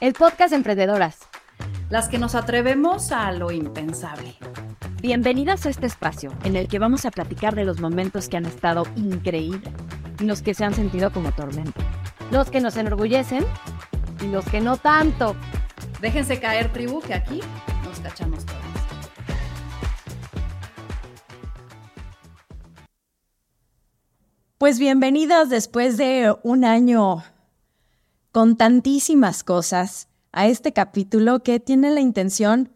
el podcast Emprendedoras. Las que nos atrevemos a lo impensable. Bienvenidas a este espacio en el que vamos a platicar de los momentos que han estado increíbles y los que se han sentido como tormenta. Los que nos enorgullecen y los que no tanto. Déjense caer, tribu, que aquí nos cachamos todas. Pues bienvenidas después de un año con tantísimas cosas a este capítulo que tiene la intención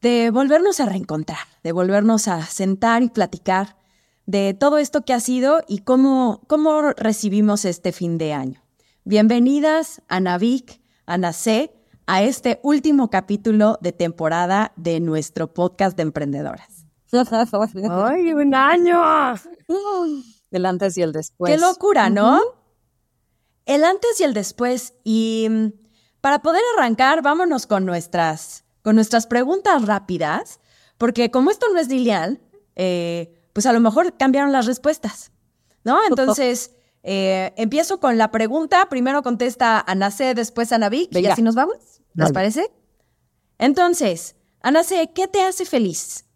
de volvernos a reencontrar, de volvernos a sentar y platicar de todo esto que ha sido y cómo, cómo recibimos este fin de año. Bienvenidas, Ana Vic, Ana C, a este último capítulo de temporada de nuestro podcast de emprendedoras. ¡Ay, un año! El antes y el después. Qué locura, ¿no? El antes y el después. Y mm, para poder arrancar, vámonos con nuestras, con nuestras preguntas rápidas, porque como esto no es lineal, eh, pues a lo mejor cambiaron las respuestas, ¿no? Entonces, eh, empiezo con la pregunta. Primero contesta Ana C, después Ana Vic, y así nos vamos. ¿Les parece? Entonces, Ana C, ¿qué te hace feliz?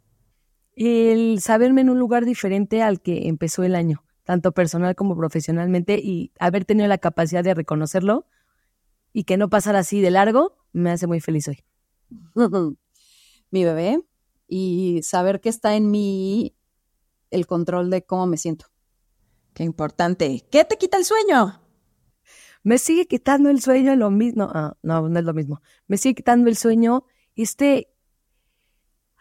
El saberme en un lugar diferente al que empezó el año tanto personal como profesionalmente, y haber tenido la capacidad de reconocerlo y que no pasara así de largo, me hace muy feliz hoy. Mi bebé y saber que está en mí el control de cómo me siento. Qué importante. ¿Qué te quita el sueño? Me sigue quitando el sueño lo mismo. Ah, no, no es lo mismo. Me sigue quitando el sueño este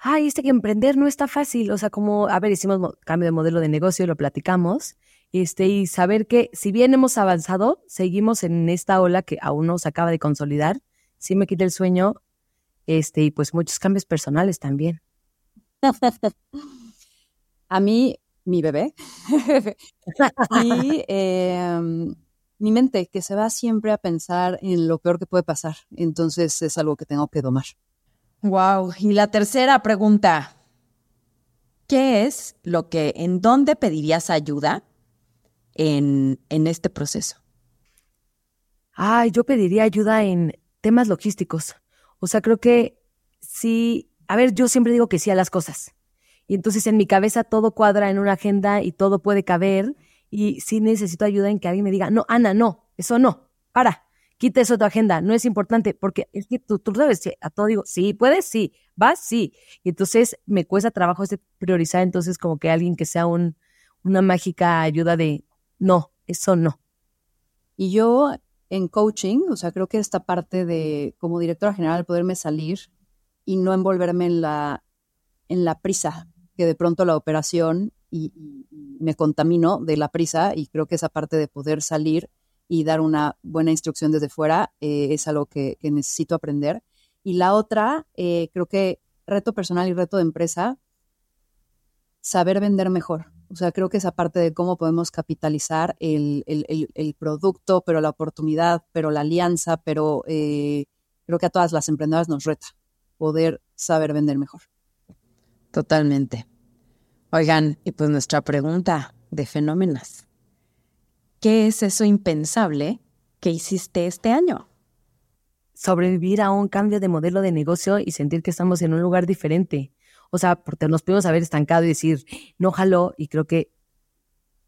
ay, este que emprender no está fácil. O sea, como, a ver, hicimos cambio de modelo de negocio, lo platicamos, este, y saber que si bien hemos avanzado, seguimos en esta ola que aún no se acaba de consolidar. Sí me quita el sueño, este, y pues muchos cambios personales también. A mí, mi bebé, y em, mi mente, que se va siempre a pensar en lo peor que puede pasar. Entonces es algo que tengo que domar. Wow. Y la tercera pregunta. ¿Qué es lo que, en dónde pedirías ayuda en, en este proceso? Ay, yo pediría ayuda en temas logísticos. O sea, creo que sí, a ver, yo siempre digo que sí a las cosas. Y entonces en mi cabeza todo cuadra en una agenda y todo puede caber. Y sí necesito ayuda en que alguien me diga, no, Ana, no, eso no, para quita eso de tu agenda, no es importante, porque es que tú, tú sabes, a todo digo, sí, puedes, sí, vas, sí. Y entonces me cuesta trabajo ese priorizar, entonces como que alguien que sea un, una mágica ayuda de, no, eso no. Y yo en coaching, o sea, creo que esta parte de como directora general poderme salir y no envolverme en la, en la prisa, que de pronto la operación y, y me contamino de la prisa y creo que esa parte de poder salir y dar una buena instrucción desde fuera eh, es algo que, necesito aprender. Y la otra, eh, creo que reto personal y reto de empresa, saber vender mejor. O sea, creo que esa parte de cómo podemos capitalizar el, producto, pero la oportunidad, pero la alianza, pero eh, creo que a todas las emprendedoras nos reta poder saber vender mejor. Totalmente. Oigan, y pues nuestra pregunta de fenómenos. ¿Qué es eso impensable que hiciste este año? Sobrevivir a un cambio de modelo de negocio y sentir que estamos en un lugar diferente. O sea, porque nos pudimos haber estancado y decir, no jaló, y creo que,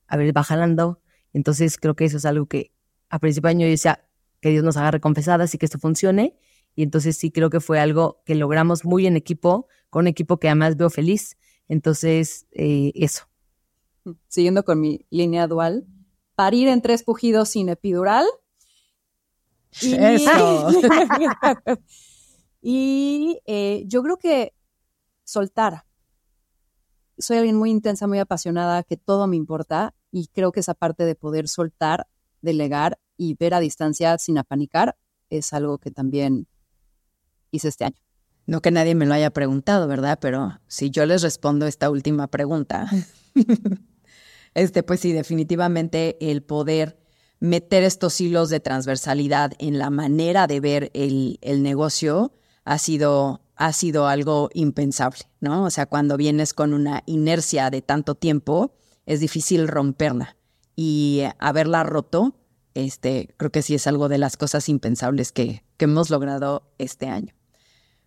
a ver, va jalando. Entonces creo que eso es algo que a principio de año yo decía, que Dios nos haga recompensadas y que esto funcione. Y entonces sí creo que fue algo que logramos muy en equipo, con un equipo que además veo feliz. Entonces, eh, eso. Siguiendo con mi línea dual, parir en tres pujidos sin epidural. Y, Eso. y eh, yo creo que soltar. Soy alguien muy intensa, muy apasionada, que todo me importa y creo que esa parte de poder soltar, delegar y ver a distancia sin apanicar es algo que también hice este año. No que nadie me lo haya preguntado, ¿verdad? Pero si yo les respondo esta última pregunta, Este, pues sí, definitivamente el poder meter estos hilos de transversalidad en la manera de ver el, negocio ha sido, ha sido algo impensable, ¿no? O sea, cuando vienes con una inercia de tanto tiempo, es difícil romperla. Y haberla roto Este, creo que sí es algo de las cosas impensables que, que hemos logrado este año.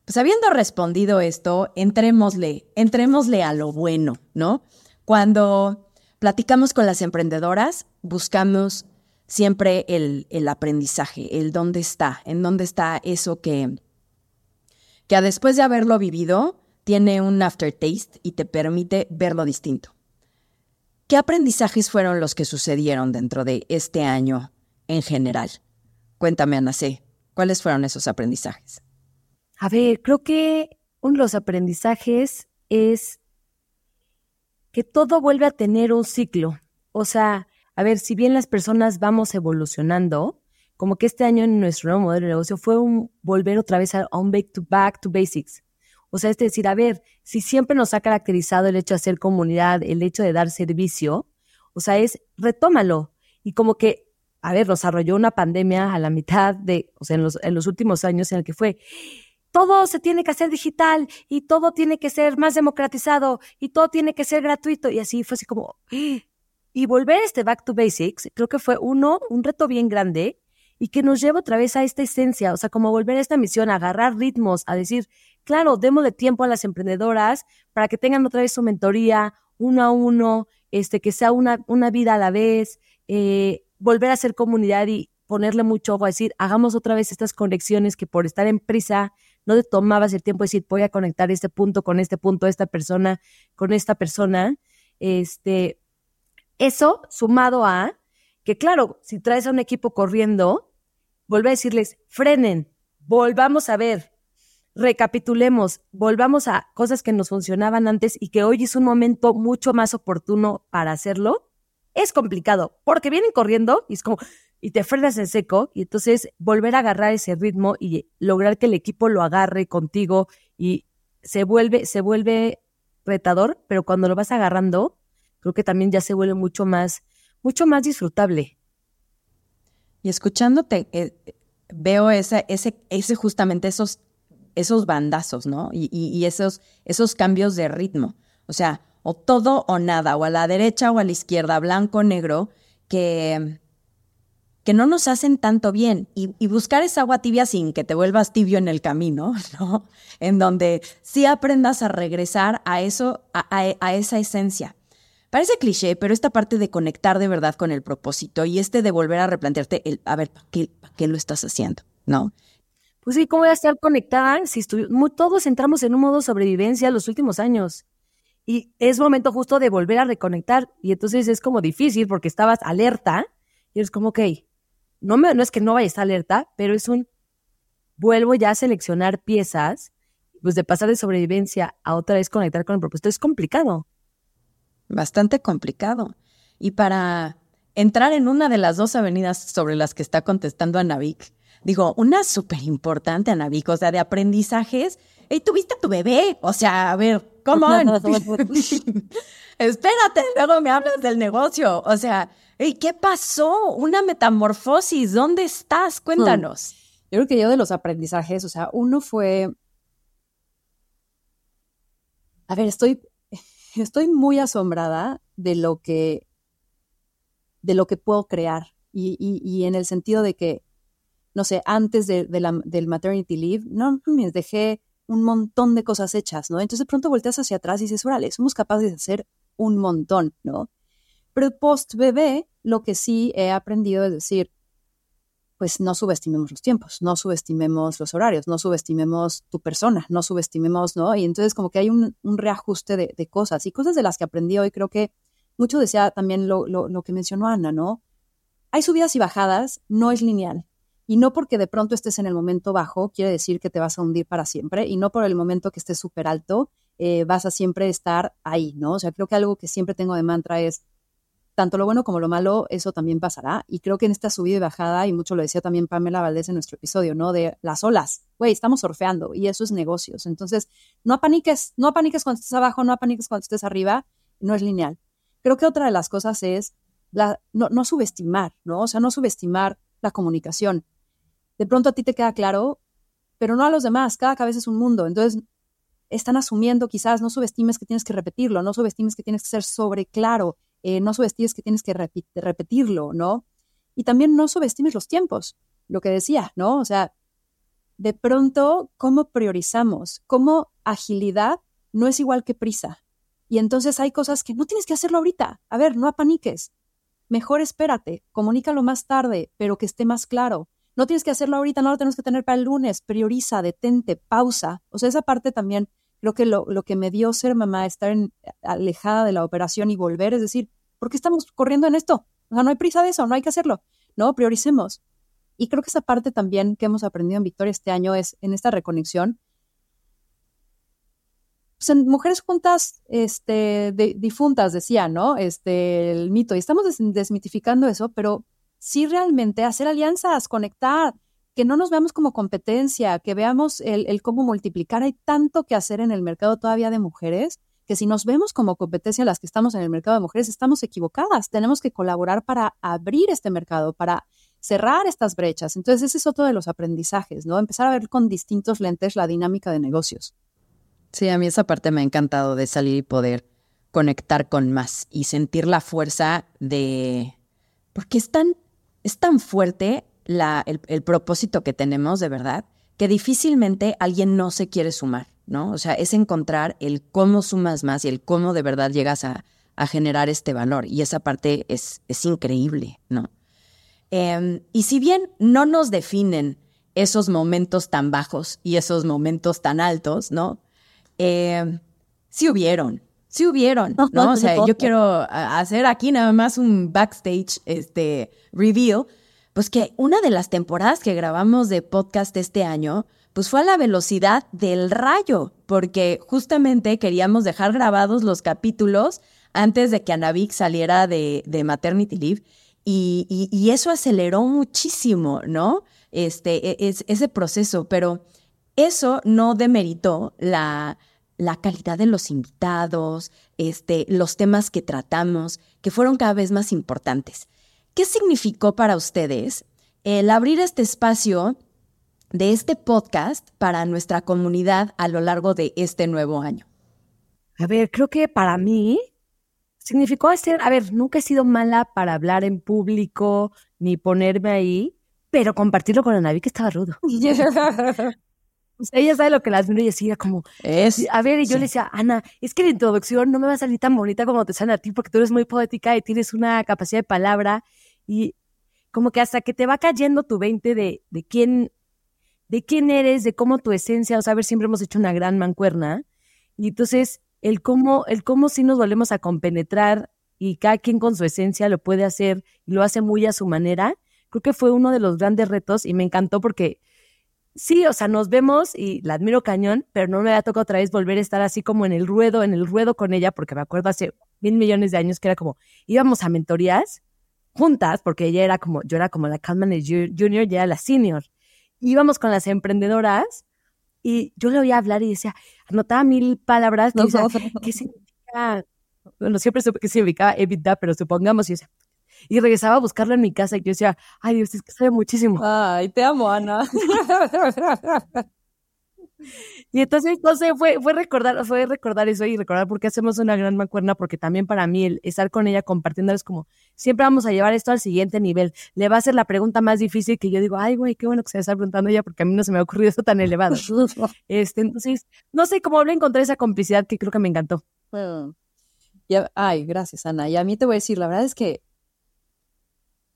Pues habiendo respondido esto, entrémosle, entrémosle a lo bueno, ¿no? Cuando platicamos con las emprendedoras, buscamos siempre el, el aprendizaje, el dónde está, en dónde está eso que, que después de haberlo vivido tiene un aftertaste y te permite verlo distinto. ¿Qué aprendizajes fueron los que sucedieron dentro de este año en general? Cuéntame, Ana C., ¿cuáles fueron esos aprendizajes? A ver, creo que uno de los aprendizajes es que todo vuelve a tener un ciclo. O sea, a ver, si bien las personas vamos evolucionando, como que este año en nuestro nuevo modelo de negocio fue un volver otra vez a, un back to, back to basics. O sea, es decir, a ver, si siempre nos ha caracterizado el hecho de hacer comunidad, el hecho de dar servicio, o sea, es retómalo. Y como que, a ver, nos arrolló una pandemia a la mitad de, o sea, los, en los últimos años en el que fue, todo se tiene que hacer digital y todo tiene que ser más democratizado y todo tiene que ser gratuito. Y así fue así como, y volver este back to basics, creo que fue uno, un reto bien grande y que nos lleva otra vez a esta esencia, o sea, como volver a esta misión, a agarrar ritmos, a decir, claro, démosle tiempo a las emprendedoras para que tengan otra vez su mentoría uno a uno, este, que sea una, una vida a la vez, eh, volver a ser comunidad y ponerle mucho ojo a decir, hagamos otra vez estas conexiones que por estar en prisa no te tomabas el tiempo de decir, voy a conectar este punto con este punto, esta persona con esta persona. Este, eso sumado a que, claro, si traes a un equipo corriendo, vuelve a decirles, frenen, volvamos a ver, recapitulemos, volvamos a cosas que nos funcionaban antes y que hoy es un momento mucho más oportuno para hacerlo. Es complicado porque vienen corriendo y es como, y te frenas en seco y entonces volver a agarrar ese ritmo y lograr que el equipo lo agarre contigo y se vuelve, se vuelve retador, pero cuando lo vas agarrando, creo que también ya se vuelve mucho más, mucho más disfrutable. Y escuchándote, eh, veo ese, ese, ese justamente esos, esos bandazos, ¿no? Y, y, esos, esos cambios de ritmo. O sea, o todo o nada, o a la derecha o a la izquierda, blanco negro, que que no nos hacen tanto bien y, buscar esa agua tibia sin que te vuelvas tibio en el camino, ¿no? En donde sí aprendas a regresar a eso, a, esa esencia. Parece cliché, pero esta parte de conectar de verdad con el propósito y este de volver a replantearte el, a ver, ¿para qué, lo estás haciendo? ¿No? Pues sí, ¿cómo voy a estar conectada si todos entramos en un modo sobrevivencia los últimos años? Y es momento justo de volver a reconectar. Y entonces es como difícil porque estabas alerta y es como, ok, no, me, no es que no vayas a alerta, pero es un, vuelvo ya a seleccionar piezas, pues de pasar de sobrevivencia a otra vez conectar con el propósito es complicado. Bastante complicado. Y para entrar en una de las dos avenidas sobre las que está contestando Anavik, digo, una súper importante, Anavik, o sea, de aprendizajes. Hey, tuviste a tu bebé, o sea, a ver, ¿cómo? Espérate, luego me hablas del negocio, o sea, ¿Y ¿qué pasó? Una metamorfosis. ¿Dónde estás? Cuéntanos. Yo creo que yo de los aprendizajes, o sea, uno fue. A ver, estoy, estoy muy asombrada de lo que, de lo que puedo crear. Y, en el sentido de que, no sé, antes de, del maternity leave, no me dejé un montón de cosas hechas, ¿no? Entonces de pronto volteas hacia atrás y dices, órale, somos capaces de hacer un montón, ¿no? Pero post bebé, lo que sí he aprendido es decir, pues no subestimemos los tiempos, no subestimemos los horarios, no subestimemos tu persona, no subestimemos, ¿no? Y entonces como que hay un, reajuste de, cosas y cosas de las que aprendí hoy, creo que mucho decía también lo, lo, que mencionó Ana, ¿no? Hay subidas y bajadas, no es lineal. Y no porque de pronto estés en el momento bajo, quiere decir que te vas a hundir para siempre. Y no por el momento que estés súper alto, eh, vas a siempre estar ahí, ¿no? O sea, creo que algo que siempre tengo de mantra es, tanto lo bueno como lo malo, eso también pasará. Y creo que en esta subida y bajada, y mucho lo decía también Pamela Valdés en nuestro episodio, ¿no? De las olas. Güey, estamos surfeando y eso es negocios. Entonces, no apaniques, no apaniques cuando estés abajo, no apaniques cuando estés arriba, no es lineal. Creo que otra de las cosas es la, no, no subestimar, ¿no? O sea, no subestimar la comunicación. De pronto a ti te queda claro, pero no a los demás, cada cabeza es un mundo. Entonces, están asumiendo quizás, no subestimes que tienes que repetirlo, no subestimes que tienes que ser sobre claro, eh, no subestimes que tienes que repetirlo, ¿no? Y también no subestimes los tiempos, lo que decía, ¿no? O sea, de pronto, ¿cómo priorizamos? ¿Cómo agilidad no es igual que prisa? Y entonces hay cosas que no tienes que hacerlo ahorita. A ver, no apaniques. Mejor espérate, comunícalo más tarde, pero que esté más claro. No tienes que hacerlo ahorita, no lo tenemos que tener para el lunes. Prioriza, detente, pausa. O sea, esa parte también creo que lo, lo que me dio ser mamá, estar alejada de la operación y volver, es decir, ¿por qué estamos corriendo en esto? O sea, no hay prisa de eso, no hay que hacerlo. No, prioricemos. Y creo que esa parte también que hemos aprendido en Victoria este año es en esta reconexión. Pues en Mujeres Juntas, este, difuntas, decía, ¿no? Este, el mito. Y estamos desmitificando eso, pero sí realmente hacer alianzas, conectar, que no nos veamos como competencia, que veamos el, cómo multiplicar. Hay tanto que hacer en el mercado todavía de mujeres que si nos vemos como competencia las que estamos en el mercado de mujeres, estamos equivocadas. Tenemos que colaborar para abrir este mercado, para cerrar estas brechas. Entonces, ese es otro de los aprendizajes, ¿no? Empezar a ver con distintos lentes la dinámica de negocios. Sí, a mí esa parte me ha encantado de salir y poder conectar con más y sentir la fuerza de... Porque es tan, es tan fuerte el, propósito que tenemos de verdad, que difícilmente alguien no se quiere sumar, ¿no? O sea, es encontrar el cómo sumas más y el cómo de verdad llegas a, generar este valor. Y esa parte es, es increíble, ¿no? Em, y si bien no nos definen esos momentos tan bajos y esos momentos tan altos, ¿no? Eh, sí hubieron, sí hubieron, ¿no? O sea, yo quiero hacer aquí nada más un backstage este, reveal pues que una de las temporadas que grabamos de podcast este año, pues fue a la velocidad del rayo, porque justamente queríamos dejar grabados los capítulos antes de que Anavik saliera de, Maternity Leave. Y, eso aceleró muchísimo, ¿no? Este, e, es, ese proceso, pero eso no demeritó la, la calidad de los invitados, este, los temas que tratamos, que fueron cada vez más importantes. ¿Qué significó para ustedes el abrir este espacio de este podcast para nuestra comunidad a lo largo de este nuevo año? A ver, creo que para mí significó hacer, a ver, nunca he sido mala para hablar en público ni ponerme ahí, pero compartirlo con Anaví que estaba rudo. ella sabe lo que las miro y decía como, es, a ver, y yo le decía, Ana, es que la introducción no me va a salir tan bonita como te sale a ti porque tú eres muy poética y tienes una capacidad de palabra y como que hasta que te va cayendo tu 20 de, de quién, de quién eres, de cómo tu esencia, o sea, a ver, siempre hemos hecho una gran mancuerna. Y entonces, el cómo, el cómo sí nos volvemos a compenetrar y cada quien con su esencia lo puede hacer y lo hace muy a su manera, creo que fue uno de los grandes retos y me encantó porque sí, o sea, nos vemos y la admiro cañón, pero no me había tocado otra vez volver a estar así como en el ruedo, en el ruedo con ella, porque me acuerdo hace mil millones de años que era como, íbamos a mentorías juntas, porque ella era como, yo era como la account manager junior, ya era la senior. Íbamos con las emprendedoras y yo le oía hablar y decía, anotaba mil palabras, que ¿qué significa? Bueno, siempre supe qué significaba EBITDA, pero supongamos, y, y regresaba a buscarlo en mi casa y yo decía, ay Dios, es que sabe muchísimo. Ay, te amo, Ana. Y entonces, no sé, fue, fue recordar, fue recordar eso y recordar por qué hacemos una gran mancuerna, porque también para mí el estar con ella compartiendo es como, siempre vamos a llevar esto al siguiente nivel. Le va a ser la pregunta más difícil que yo digo, ay, güey, qué bueno que se está preguntando ella, porque a mí no se me ha ocurrido eso tan elevado. este, entonces, no sé cómo a encontrar esa complicidad que creo que me encantó. ay, gracias, Ana. Y a mí te voy a decir, la verdad es que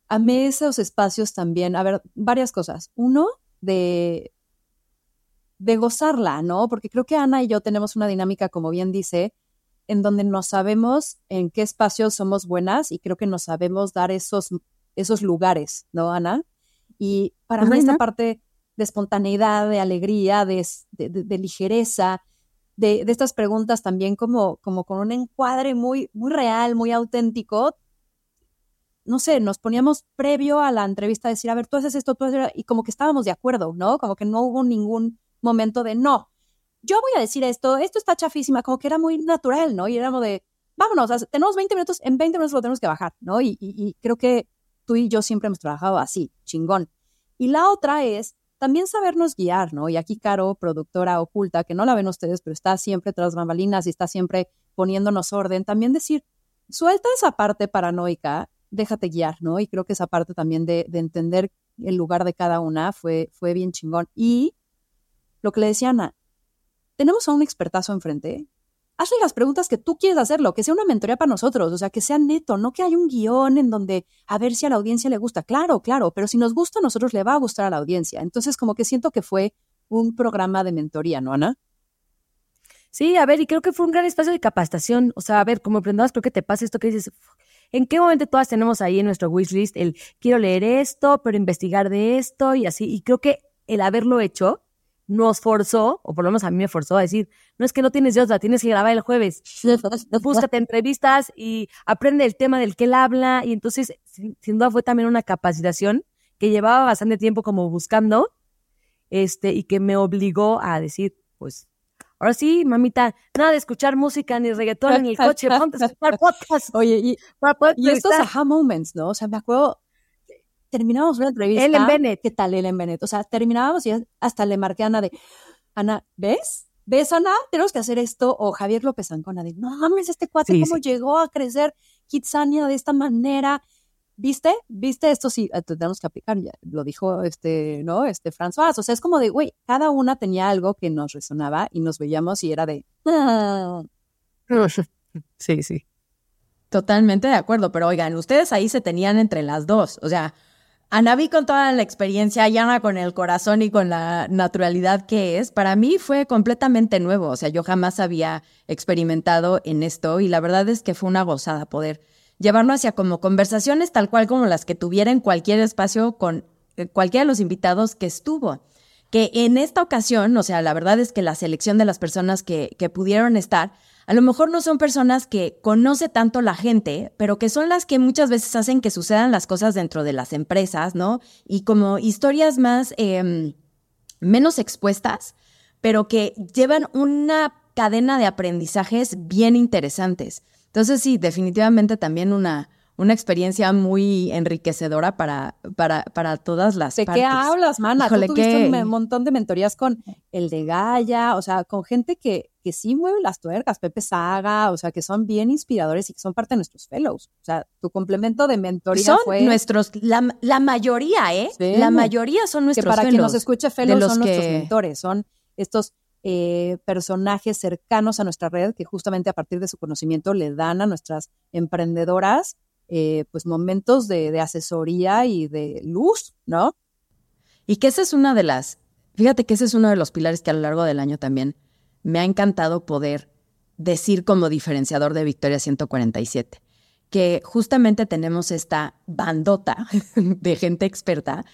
amé esos espacios también. A ver, varias cosas. Uno, de de gozarla, ¿no? Porque creo que Ana y yo tenemos una dinámica, como bien dice, en donde no sabemos en qué espacios somos buenas y creo que nos sabemos dar esos, esos lugares, ¿no, Ana? Y para mí esta parte de espontaneidad, de alegría, de, de, ligereza, de, estas preguntas también como, como con un encuadre muy, muy real, muy auténtico, no sé, nos poníamos previo a la entrevista a decir, a ver, tú haces esto, tú haces y como que estábamos de acuerdo, ¿no? Como que no hubo ningún momento de no, yo voy a decir esto, esto está chafísima, como que era muy natural, ¿no? Y éramos de, vámonos, tenemos 20 minutos, en 20 minutos lo tenemos que bajar, ¿no? Y, creo que tú y yo siempre hemos trabajado así, chingón. Y la otra es también sabernos guiar, ¿no? Y aquí Caro, productora oculta, que no la ven ustedes, pero está siempre tras bambalinas y está siempre poniéndonos orden, también decir, suelta esa parte paranoica déjate guiar, ¿no? Y creo que esa parte también de, de entender el lugar de cada una fue, fue bien chingón. Y lo que le decía Ana, tenemos a un expertazo enfrente, hazle las preguntas que tú quieres hacerlo, que sea una mentoría para nosotros, o sea, que sea neto, no que haya un guion en donde a ver si a la audiencia le gusta. Claro, claro, pero si nos gusta a nosotros le va a gustar a la audiencia. Entonces, como que siento que fue un programa de mentoría, ¿no, Ana? Sí, a ver, y creo que fue un gran espacio de capacitación. O sea, a ver, como emprendedoras, creo que te pasa esto que dices, ¿en qué momento todas tenemos ahí en nuestro wishlist el quiero leer esto, pero investigar de esto y así? Y creo que el haberlo hecho nos forzó, o por lo menos a mí me forzó a decir, no es que no tienes Dios, la tienes que grabar el jueves. Búscate entrevistas y aprende el tema del que él habla. Y entonces, sin, sin, duda, fue también una capacitación que llevaba bastante tiempo como buscando, este, y que me obligó a decir, pues, ahora sí, mamita, nada de escuchar música, ni reggaetón, ni el coche, ponte a escuchar podcast. Oye, y, y estos aha moments, ¿no? O sea, me acuerdo, terminábamos una entrevista. Ellen Bennett. ¿Qué tal Ellen Bennett? O sea, terminábamos y hasta le marqué a Ana de, Ana, ¿ves? ¿Ves, Ana? Tenemos que hacer esto. O Javier López Ancona de, no mames, este cuate, Sí, ¿cómo sí. llegó a crecer Kitsania de esta manera? ¿Viste? ¿Viste? Esto sí, eh, tenemos que aplicar, ya lo dijo este, ¿no? Este François. O sea, es como de, güey, cada una tenía algo que nos resonaba y nos veíamos y era de, "Ah". Sí, sí. Totalmente de acuerdo, pero oigan, ustedes ahí se tenían entre las dos. O sea, Anaví con toda la experiencia y Ana con el corazón y con la naturalidad que es, para mí fue completamente nuevo. O sea, yo jamás había experimentado en esto y la verdad es que fue una gozada poder llevarlo hacia como conversaciones tal cual como las que tuviera en cualquier espacio con eh, cualquiera de los invitados que estuvo. Que en esta ocasión, o sea, la verdad es que la selección de las personas que, que pudieron estar, a lo mejor no son personas que conoce tanto la gente, pero que son las que muchas veces hacen que sucedan las cosas dentro de las empresas, ¿no? Y como historias más, eh, menos expuestas, pero que llevan una cadena de aprendizajes bien interesantes. Entonces sí, definitivamente también una, una experiencia muy enriquecedora para, para, para todas las ¿De partes. qué hablas, mana? Híjole, Tú tuviste qué- un montón de mentorías con el de Gaia, o sea, con gente que, que sí mueve las tuercas, Pepe Saga, o sea, que son bien inspiradores y que son parte de nuestros fellows. O sea, tu complemento de mentoría Son fue nuestros, la, la mayoría, ¿eh? Sí. La mayoría son que nuestros para quien nos escuche, fellows los son nuestros que- mentores, son estos eh, personajes cercanos a nuestra red que justamente a partir de su conocimiento le dan a nuestras emprendedoras eh, pues momentos de, asesoría y de luz, ¿no? Y que esa es una de las, fíjate que ese es uno de los pilares que a lo largo del año también me ha encantado poder decir como diferenciador de Victoria 147, que justamente tenemos esta bandota de gente experta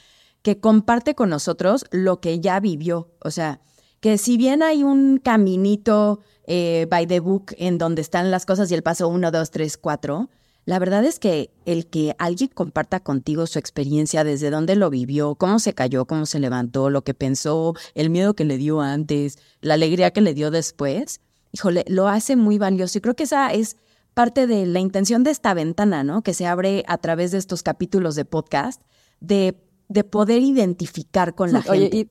que comparte con nosotros lo que ya vivió. O sea, que si bien hay un caminito eh, by the book en donde están las cosas y el paso 1, 2, 3, 4, la verdad es que el que alguien comparta contigo su experiencia, desde dónde lo vivió, cómo se cayó, cómo se levantó, lo que pensó, el miedo que le dio antes, la alegría que le dio después, híjole, lo hace muy valioso. Y creo que esa es parte de la intención de esta ventana, ¿no? Que se abre a través de estos capítulos de podcast, de, de poder identificar con la Oye, gente. y,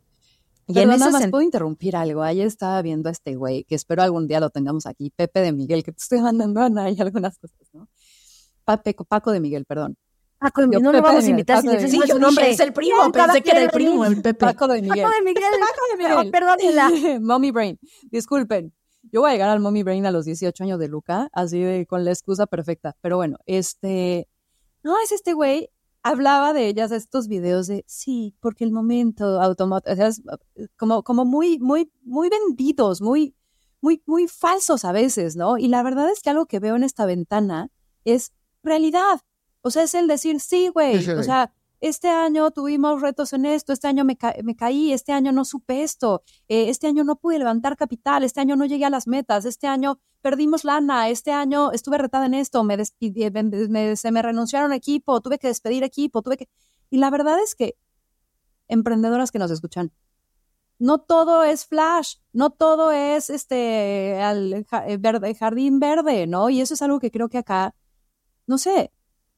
Y Perdón, en nada más puedo interrumpir algo. Ayer estaba viendo a este güey, que espero algún día lo tengamos aquí, Pepe de Miguel, que te estoy mandando Ana y algunas cosas, ¿no? Paco de Miguel, perdón. Paco, Yo, no lo Pepe vamos a de- invitar si Paco de- decimos Sí, su nombre. dije, es el primo, pensé que era el primo, el Pepe. Paco de Miguel. Paco de Miguel. Paco de Miguel. No, perdónenla. Mommy Brain. Disculpen. Yo voy a llegar al Mommy Brain a los 18 años de Luca, así de con la excusa perfecta. Pero bueno, este. No, es este güey. Hablaba de ellas, estos videos de sí, porque el momento automático, o sea, es como, como muy, muy, muy vendidos, muy, muy, muy falsos a veces, ¿no? Y la verdad es que algo que veo en esta ventana es realidad. O sea, es el decir, sí, güey. Sí, O sea, este año tuvimos retos en esto, este año me, ca- me caí, este año no supe esto, eh, este año no pude levantar capital, este año no llegué a las metas, este año perdimos lana, este año estuve retada en esto, me me- me- se me renunciaron equipo, tuve que despedir equipo, tuve que... Y la verdad es que, emprendedoras que nos escuchan, no todo es flash, no todo es este al ja- eh, verde, jardín verde, ¿no? Y eso es algo que creo que acá, no sé,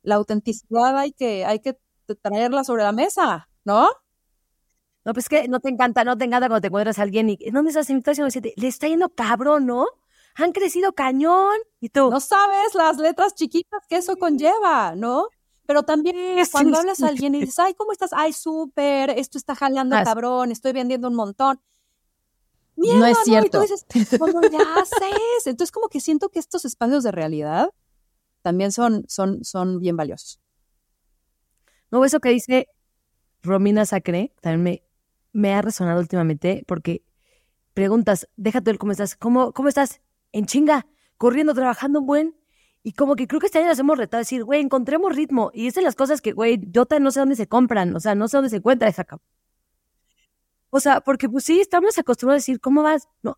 la autenticidad hay que, hay que traerla sobre la mesa, ¿no? No, pues que no te encanta, no te encanta cuando te encuentras a alguien y ¿dónde estás? Siete? Le está yendo cabrón, ¿no? Han crecido cañón. Y tú, No sabes las letras chiquitas que eso conlleva, ¿no? Pero también cuando hablas a alguien y dices, ay, ¿cómo estás? Ay, súper, esto está jalando Ah, cabrón, estoy vendiendo un montón. Mierda, No es Y tú cierto. dices, ¿cómo le haces? Entonces, como que siento que estos espacios de realidad también son, son, son bien valiosos. No, eso que dice Romina Sacre también me, me ha resonado últimamente porque preguntas, déjate el cómo estás, ¿cómo, cómo estás? En chinga, corriendo, trabajando buen. Y como que creo que este año nos hemos retado a decir, güey, encontremos ritmo. Y es de las cosas que, güey, yo no sé dónde se compran, o sea, no sé dónde se encuentra esa cam- O sea, porque pues sí, estamos acostumbrados a decir, ¿cómo vas? No,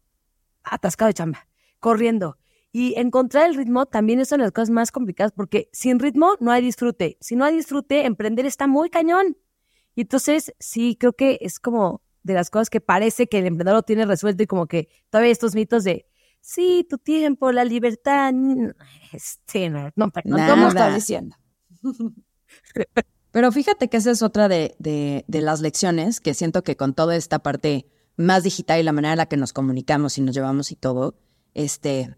atascado de chamba, corriendo. Y encontrar el ritmo también es una de las cosas más complicadas porque sin ritmo no hay disfrute. Si no hay disfrute, emprender está muy cañón. Y entonces, sí, creo que es como de las cosas que parece que el emprendedor lo tiene resuelto y como que todavía estos mitos de, sí, tu tiempo, la libertad, este, no, no, perdón, Nada. ¿Cómo estás diciendo? Pero fíjate que esa es otra de, de- de las lecciones que siento que con toda esta parte más digital y la manera en la que nos comunicamos y nos llevamos y todo, este,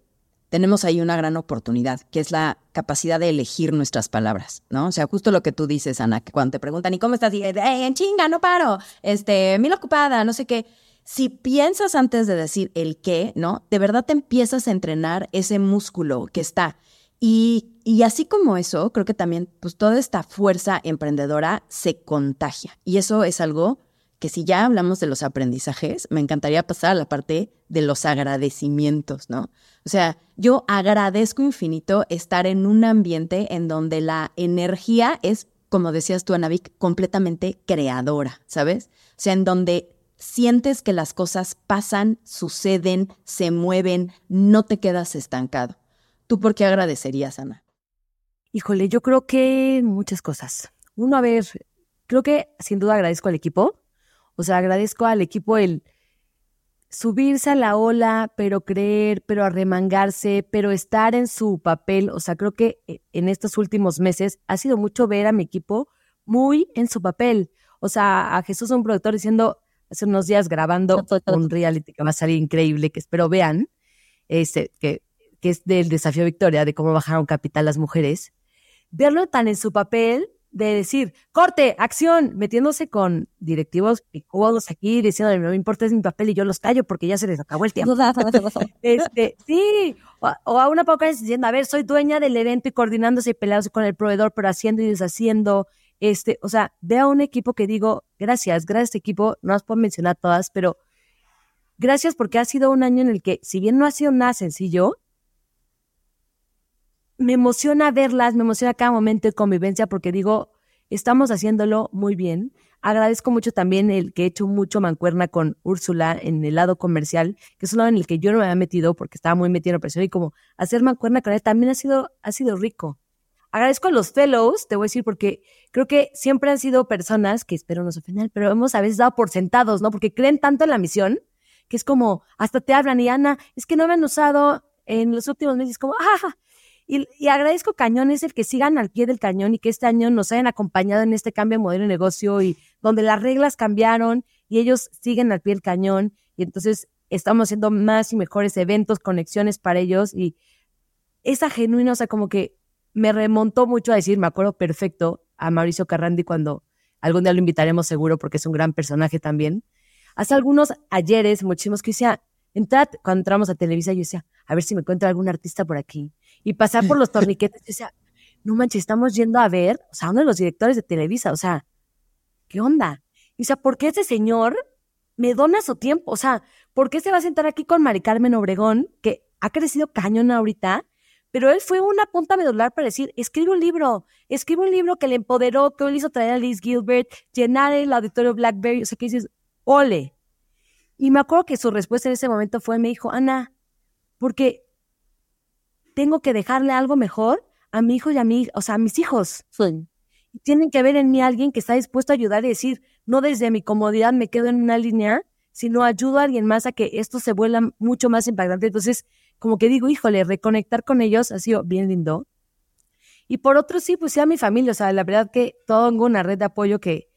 tenemos ahí una gran oportunidad, que es la capacidad de elegir nuestras palabras, ¿no? O sea, justo lo que tú dices, Ana, que cuando te preguntan, ¿y cómo estás? Y, "Ey, en chinga, no paro, este, mil ocupada, no sé qué. Si piensas antes de decir el qué, ¿no? De verdad te empiezas a entrenar ese músculo que está. Y, y así como eso, creo que también, pues toda esta fuerza emprendedora se contagia. Y eso es algo que si ya hablamos de los aprendizajes, me encantaría pasar a la parte de los agradecimientos, ¿no? O sea, yo agradezco infinito estar en un ambiente en donde la energía es, como decías tú, Anavik, completamente creadora, ¿sabes? O sea, en donde sientes que las cosas pasan, suceden, se mueven, no te quedas estancado. ¿Tú por qué agradecerías, Ana? Híjole, yo creo que muchas cosas. Uno, a ver, creo que sin duda agradezco al equipo. O sea, agradezco al equipo el subirse a la ola, pero creer, pero arremangarse, pero estar en su papel. O sea, creo que eh, en estos últimos meses ha sido mucho ver a mi equipo muy en su papel. O sea, a Jesús, un productor, diciendo hace unos días grabando un reality que va a salir increíble, que espero vean, este, que, que es del desafío Victoria, de cómo bajaron capital las mujeres. Verlo tan en su papel de decir, corte, acción, metiéndose con directivos picudos aquí, diciendo, no me importa, es mi papel y yo los callo porque ya se les acabó el tiempo. Este, sí, o, o a una poca vez diciendo, a ver, soy dueña del evento y coordinándose y peleándose con el proveedor, pero haciendo y deshaciendo. Este, o sea, veo a un equipo que digo, gracias, gracias equipo, no las puedo mencionar todas, pero gracias porque ha sido un año en el que, si bien no ha sido nada sencillo, me emociona verlas, me emociona cada momento de convivencia porque digo, estamos haciéndolo muy bien. Agradezco mucho también el que he hecho mucho mancuerna con Úrsula en el lado comercial, que es un lado en el que yo no me había metido porque estaba muy metido en presión y como hacer mancuerna con él también ha sido, ha sido rico. Agradezco a los fellows, te voy a decir, porque creo que siempre han sido personas que espero no se ofendan, pero hemos a veces dado por sentados, ¿no? Porque creen tanto en la misión que es como, hasta te hablan y Ana, es que no me han usado en los últimos meses, como, ah, y, y, agradezco cañón es el que sigan al pie del cañón y que este año nos hayan acompañado en este cambio de modelo de negocio y donde las reglas cambiaron y ellos siguen al pie del cañón y entonces estamos haciendo más y mejores eventos, conexiones para ellos y esa genuina, o sea, como que me remontó mucho a decir, me acuerdo perfecto a Mauricio Carrandi cuando algún día lo invitaremos seguro porque es un gran personaje también. Hace algunos ayeres, muchísimos que decía, entrad, cuando entramos a Televisa, yo decía, a ver si me encuentro algún artista por aquí. Y pasar por los torniquetes, yo decía, no manches, estamos yendo a ver, o sea, uno de los directores de Televisa, o sea, ¿qué onda? Y o sea, ¿por qué ese señor me dona su tiempo? O sea, ¿por qué se va a sentar aquí con Mari Carmen Obregón, que ha crecido cañón ahorita? Pero él fue una punta medular para decir, escribe un libro, escribe un libro que le empoderó, que hoy le hizo traer a Liz Gilbert, llenar el auditorio Blackberry, o sea, que dices, ole. Y me acuerdo que su respuesta en ese momento fue, me dijo, Ana, porque tengo que dejarle algo mejor a mi hijo y a mí, o sea, a mis hijos. Sí. Y tienen que ver en mí alguien que está dispuesto a ayudar y decir, no desde mi comodidad me quedo en una línea, sino ayudo a alguien más a que esto se vuelva mucho más impactante. Entonces, como que digo, híjole, reconectar con ellos ha sido bien lindo. Y por otro, sí, pues sí a mi familia, o sea, la verdad que tengo una red de apoyo que,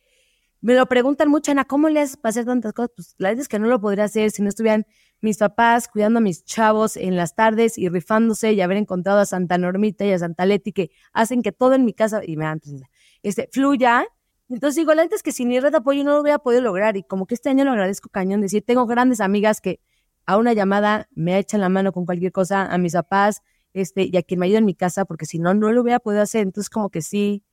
me lo preguntan mucho, Ana, ¿cómo le haces para hacer tantas cosas? Pues la verdad es que no lo podría hacer si no estuvieran mis papás cuidando a mis chavos en las tardes y rifándose y haber encontrado a Santa Normita y a Santa Leti que hacen que todo en mi casa, y me dan, este, fluya. Entonces digo, la verdad es que sin mi red de apoyo no lo hubiera podido lograr y como que este año lo agradezco cañón, decir, tengo grandes amigas que a una llamada me echan la mano con cualquier cosa, a mis papás, este, y a quien me ayuda en mi casa, porque si no, no lo hubiera podido hacer. Entonces como que sí,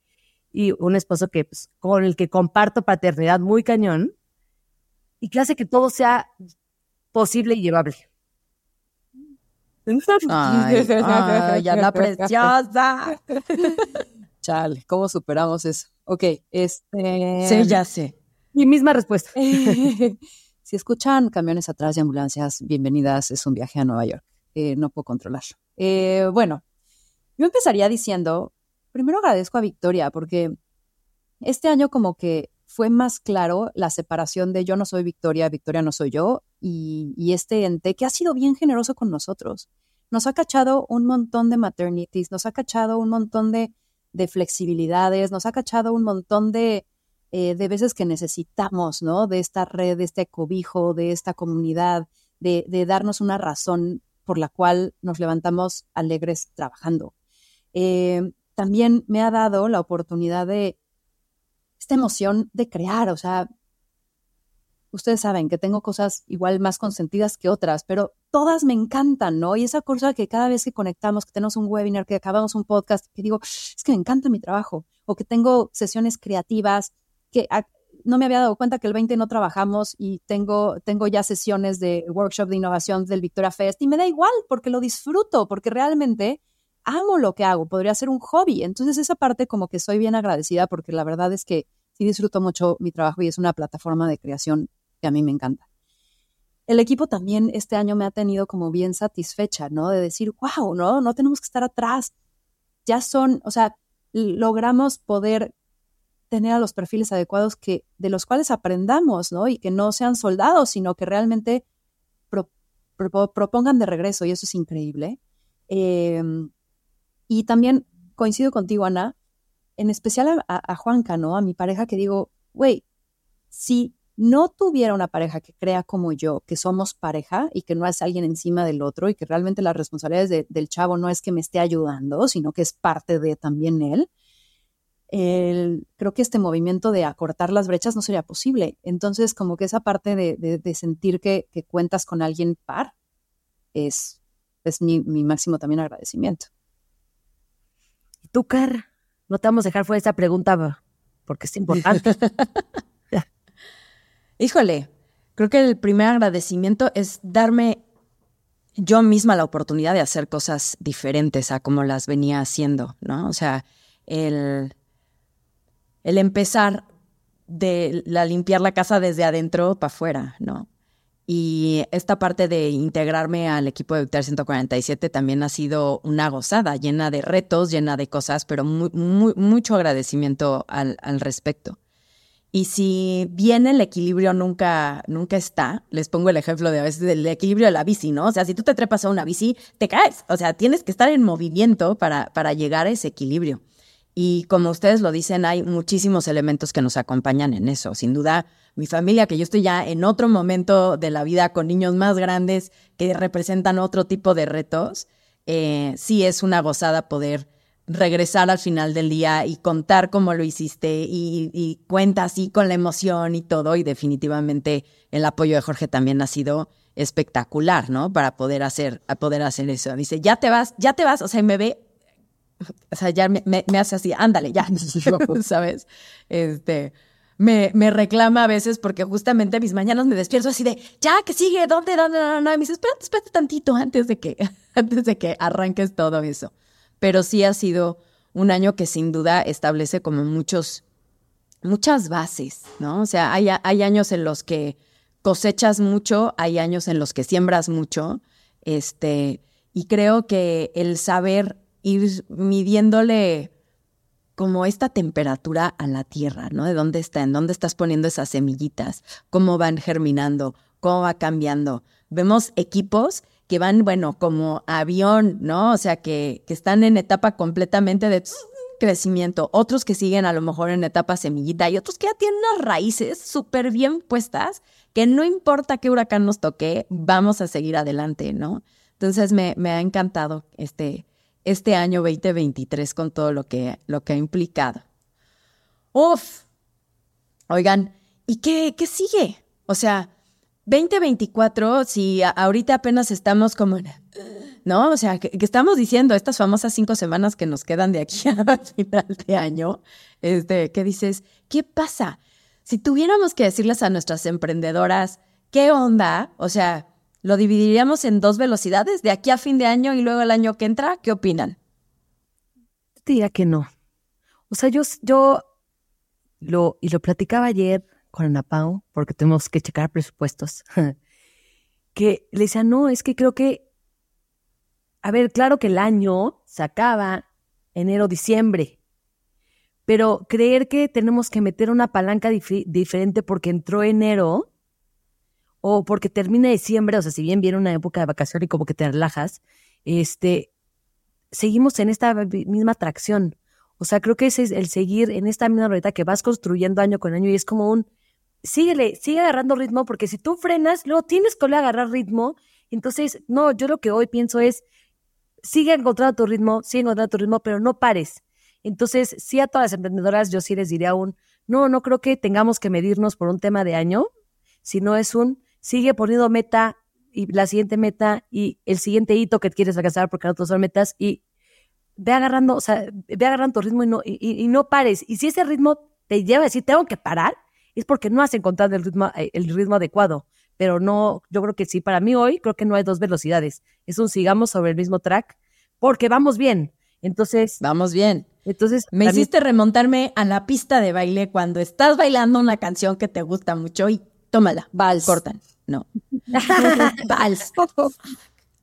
y un esposo que, pues, con el que comparto paternidad muy cañón y que hace que todo sea posible y llevable. Ay, ay, la preciosa. Chale, ¿cómo superamos eso? Ok, este. Sí, ya sé. Mi misma respuesta. si escuchan camiones atrás y ambulancias, bienvenidas, es un viaje a Nueva York. Eh, no puedo controlarlo. Eh, bueno, yo empezaría diciendo primero agradezco a Victoria porque este año como que fue más claro la separación de yo no soy Victoria, Victoria no soy yo y, este ente que ha sido bien generoso con nosotros. Nos ha cachado un montón de maternities, nos ha cachado un montón de, flexibilidades, nos ha cachado un montón de, eh, de veces que necesitamos, ¿no? De esta red, de este cobijo, de esta comunidad, de, de darnos una razón por la cual nos levantamos alegres trabajando. Eh, también me ha dado la oportunidad de esta emoción de crear, o sea, ustedes saben que tengo cosas igual más consentidas que otras, pero todas me encantan, ¿no? Y esa cosa que cada vez que conectamos, que tenemos un webinar, que acabamos un podcast, que digo, es que me encanta mi trabajo, o que tengo sesiones creativas, que no me había dado cuenta que el 20 no trabajamos y tengo, tengo ya sesiones de workshop de innovación del Victoria Fest y me da igual porque lo disfruto, porque realmente amo lo que hago, podría ser un hobby. Entonces esa parte como que soy bien agradecida porque la verdad es que sí disfruto mucho mi trabajo y es una plataforma de creación que a mí me encanta. El equipo también este año me ha tenido como bien satisfecha, ¿no? De decir, wow, no, no tenemos que estar atrás. Ya son, o sea, logramos poder tener a los perfiles adecuados que, de los cuales aprendamos, ¿no? Y que no sean soldados, sino que realmente propongan de regreso, y eso es increíble. Eh, y también coincido contigo, Ana, en especial a, Juanca, ¿no? A mi pareja que digo, güey, si no tuviera una pareja que crea como yo, que somos pareja y que no es alguien encima del otro y que realmente las responsabilidades del chavo no es que me esté ayudando, sino que es parte de también él, creo que este movimiento de acortar las brechas no sería posible. Entonces, como que esa parte de, sentir que, cuentas con alguien par es mi máximo también agradecimiento tú, Car, no te vamos a dejar fuera esta pregunta porque es importante. Híjole, creo que el primer agradecimiento es darme yo misma la oportunidad de hacer cosas diferentes a como las venía haciendo, ¿no? O sea, el, el empezar de la limpiar la casa desde adentro para afuera, ¿no? Y esta parte de integrarme al equipo de Victoria 147 también ha sido una gozada, llena de retos, llena de cosas, pero mucho agradecimiento al, al, respecto. Y si bien el equilibrio nunca, nunca está, les pongo el ejemplo de a veces del equilibrio de la bici, ¿no? O sea, si tú te trepas a una bici, te caes. O sea, tienes que estar en movimiento para, para llegar a ese equilibrio. Y como ustedes lo dicen, hay muchísimos elementos que nos acompañan en eso. Sin duda, mi familia, que yo estoy ya en otro momento de la vida con niños más grandes que representan otro tipo de retos, eh, sí es una gozada poder regresar al final del día y contar cómo lo hiciste y, y cuenta así con la emoción y todo. Y definitivamente el apoyo de Jorge también ha sido espectacular, ¿no? Para poder hacer, a poder hacer eso. Dice, ya te vas, ya te vas. O sea, me ve o sea, ya me, hace así, ándale, ya, ¿sabes? Este, me, me, reclama a veces porque justamente mis mañanas me despierto así de, ya, que sigue, ¿dónde, dónde, no, no? Y me dice, espérate, espérate tantito antes de que, antes de que arranques todo eso. Pero sí ha sido un año que sin duda establece como muchos, muchas bases, ¿no? O sea, hay, hay años en los que cosechas mucho, hay años en los que siembras mucho, este, y creo que el saber ir midiéndole como esta temperatura a la tierra, ¿no? De dónde está, en dónde estás poniendo esas semillitas, cómo van germinando, cómo va cambiando. Vemos equipos que van, bueno, como avión, ¿no? O sea, que, que están en etapa completamente de crecimiento, otros que siguen a lo mejor en etapa semillita y otros que ya tienen unas raíces súper bien puestas, que no importa qué huracán nos toque, vamos a seguir adelante, ¿no? Entonces me, me ha encantado este, este año 2023 con todo lo que, lo que ha implicado. Uf, oigan, ¿y qué, qué sigue? O sea, 2024, si ahorita apenas estamos como en ¿no? O sea, que, estamos diciendo estas famosas cinco semanas que nos quedan de aquí al final de año, este, ¿qué dices? ¿Qué pasa? Si tuviéramos que decirles a nuestras emprendedoras, ¿qué onda? O sea, ¿lo dividiríamos en dos velocidades, de aquí a fin de año y luego el año que entra? ¿Qué opinan? Diría que no. O sea, yo, yo lo, y lo platicaba ayer con Ana Pau, porque tenemos que checar presupuestos, que le decía, no, es que creo que a ver, claro que el año se acaba enero, diciembre, pero creer que tenemos que meter una palanca diferente porque entró enero o porque termina diciembre, o sea, si bien viene una época de vacación y como que te relajas, este, seguimos en esta misma atracción. O sea, creo que ese es el seguir en esta misma rueda que vas construyendo año con año y es como un, síguele, sigue agarrando ritmo, porque si tú frenas, luego tienes que agarrar ritmo. Entonces, no, yo lo que hoy pienso es, sigue encontrando tu ritmo, sigue encontrando tu ritmo, pero no pares. Entonces, sí a todas las emprendedoras, yo sí les diría aún, no, no creo que tengamos que medirnos por un tema de año, sino es un, sigue poniendo meta y la siguiente meta y el siguiente hito que quieres alcanzar, porque otros son metas, y ve agarrando, o sea, ve agarrando tu ritmo y no, y, no pares. Y si ese ritmo te lleva a decir, tengo que parar, es porque no has encontrado el ritmo, el ritmo adecuado pero no, yo creo que sí, para mí hoy creo que no hay dos velocidades, es un sigamos sobre el mismo track, porque vamos bien. Entonces, vamos bien. Entonces, me hiciste remontarme a la pista de baile cuando estás bailando una canción que te gusta mucho y tómala, vals, cortan. No. vals.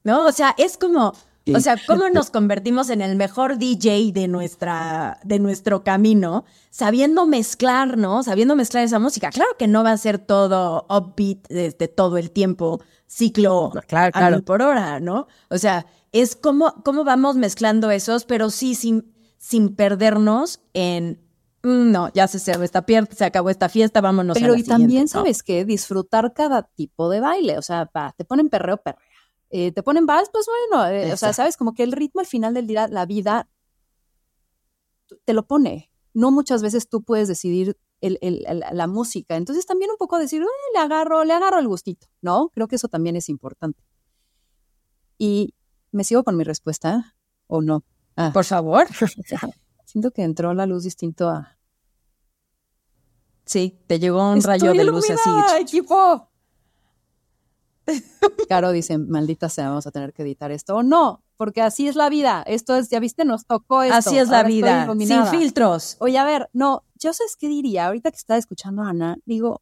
No, o sea, es como o sea, ¿cómo nos convertimos en el mejor DJ de, nuestra, de nuestro camino, sabiendo mezclar, ¿no? Sabiendo mezclar esa música. Claro que no va a ser todo upbeat desde todo el tiempo, ciclo claro, a mil por hora, ¿no? O sea, es como, cómo vamos mezclando esos, pero sí sin, sin perdernos en no, ya se cerró esta se acabó esta fiesta, vámonos Pero a la y también, ¿sabes qué? Disfrutar cada tipo de baile. O sea, te ponen perreo, perreo eh, te ponen vals, pues bueno, eh, o sea, sabes, como que el ritmo al final del día, la vida te lo pone. No muchas veces tú puedes decidir el, la música. Entonces también un poco decir, le agarro, le agarro el gustito, ¿no? Creo que eso también es importante. Y me sigo con mi respuesta, ¿o no? Ah. Por favor. Siento que entró la luz distinto a... Sí, te llegó un rayo de luz así. equipo! Caro dice, maldita sea, vamos a tener que editar esto. O no, porque así es la vida. Esto es, ya viste, nos tocó esto. Así es la vida, sin filtros. Oye, a ver, no, yo sé qué diría, ahorita que estaba escuchando a Ana, digo,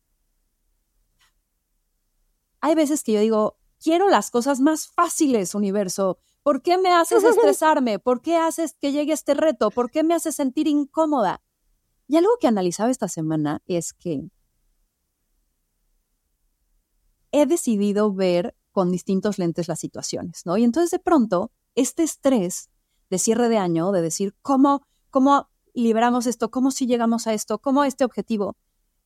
hay veces que yo digo, quiero las cosas más fáciles, universo. ¿Por qué me haces estresarme? ¿Por qué haces que llegue este reto? ¿Por qué me haces sentir incómoda? Y algo que analizaba esta semana es que he decidido ver con distintos lentes las situaciones, ¿no? Y entonces de pronto, este estrés de cierre de año, de decir, ¿cómo, cómo liberamos esto? ¿Cómo si llegamos a esto? ¿Cómo este objetivo?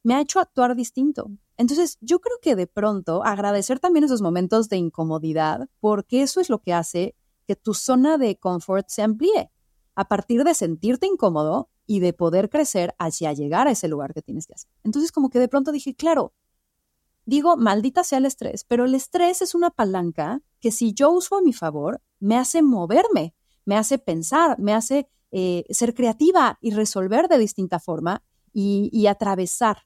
Me ha hecho actuar distinto. Entonces, yo creo que de pronto agradecer también esos momentos de incomodidad, porque eso es lo que hace que tu zona de confort se amplíe. A partir de sentirte incómodo y de poder crecer hacia llegar a ese lugar que tienes que hacer. Entonces, como que de pronto dije, claro, digo, maldita sea el estrés, pero el estrés es una palanca que si yo uso a mi favor, me hace moverme, me hace pensar, me hace eh, ser creativa y resolver de distinta forma y, atravesar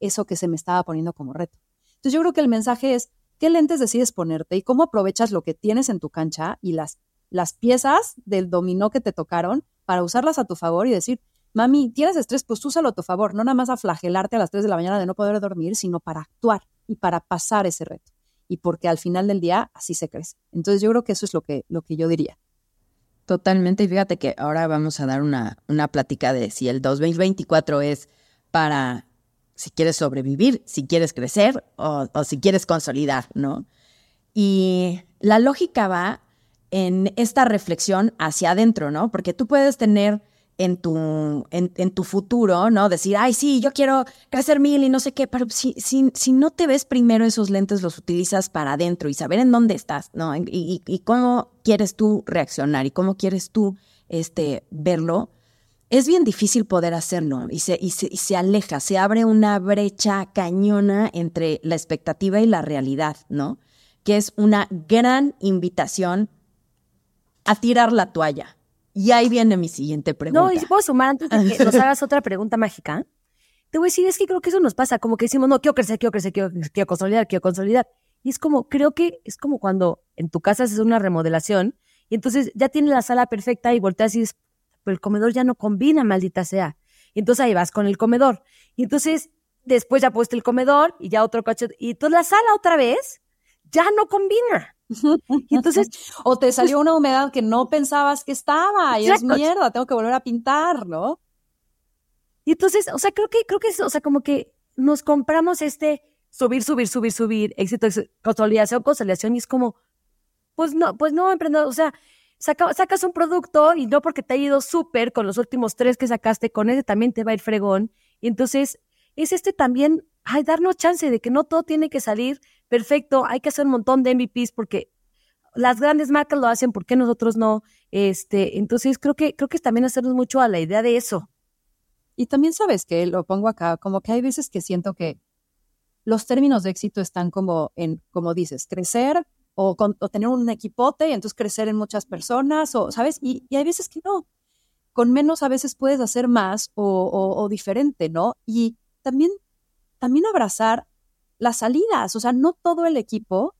eso que se me estaba poniendo como reto. Entonces yo creo que el mensaje es, ¿qué lentes decides ponerte y cómo aprovechas lo que tienes en tu cancha y las, las piezas del dominó que te tocaron para usarlas a tu favor y decir, mami, tienes estrés, pues úsalo a tu favor, no nada más a flagelarte a las 3 de la mañana de no poder dormir, sino para actuar y para pasar ese reto. Y porque al final del día así se crece. Entonces yo creo que eso es lo que, lo que yo diría. Totalmente. Y fíjate que ahora vamos a dar una, una plática de si el 2024 es para si quieres sobrevivir, si quieres crecer o, si quieres consolidar, ¿no? Y la lógica va en esta reflexión hacia adentro, ¿no? Porque tú puedes tener en tu, en, en, tu futuro, ¿no? Decir, ay, sí, yo quiero crecer mil y no sé qué, pero si, si, si no te ves primero esos lentes, los utilizas para adentro y saber en dónde estás, ¿no? Y, y, y cómo quieres tú reaccionar y cómo quieres tú este, verlo, es bien difícil poder hacerlo y se, y, se, y se aleja, se abre una brecha cañona entre la expectativa y la realidad, ¿no? Que es una gran invitación a tirar la toalla y ahí viene mi siguiente pregunta. No, y si puedo sumar antes de que nos hagas otra pregunta mágica. Te voy a decir, es que creo que eso nos pasa, como que decimos, no, quiero crecer, quiero crecer, quiero, quiero consolidar, quiero consolidar. Y es como, creo que es como cuando en tu casa haces una remodelación y entonces ya tienes la sala perfecta y volteas y dices, pero el comedor ya no combina, maldita sea. Y entonces ahí vas con el comedor. Y entonces después ya puesto el comedor y ya otro coche. Y entonces la sala otra vez ya no combina. Y entonces, o te salió una humedad que no pensabas que estaba y es mierda, tengo que volver a pintar, ¿no? Y entonces, o sea, creo que, creo que es, o sea, como que nos compramos este subir, subir, subir, subir, éxito, consolidación, consolidación, y es como, pues no, pues no, emprendedor, o sea, sacas un producto y no porque te ha ido súper con los últimos tres que sacaste, con ese también te va a ir fregón. Y entonces, es este también, ay, darnos chance de que no todo tiene que salir perfecto, hay que hacer un montón de MVPs porque las grandes marcas lo hacen, ¿por qué nosotros no? Este, entonces creo que, creo que es también hacernos mucho a la idea de eso. Y también sabes que lo pongo acá, como que hay veces que siento que los términos de éxito están como en, como dices, crecer o, tener un equipote y entonces crecer en muchas personas, o, ¿sabes? Y, hay veces que no. Con menos a veces puedes hacer más o, o diferente, ¿no? Y también, también abrazar las salidas, o sea, no todo el equipo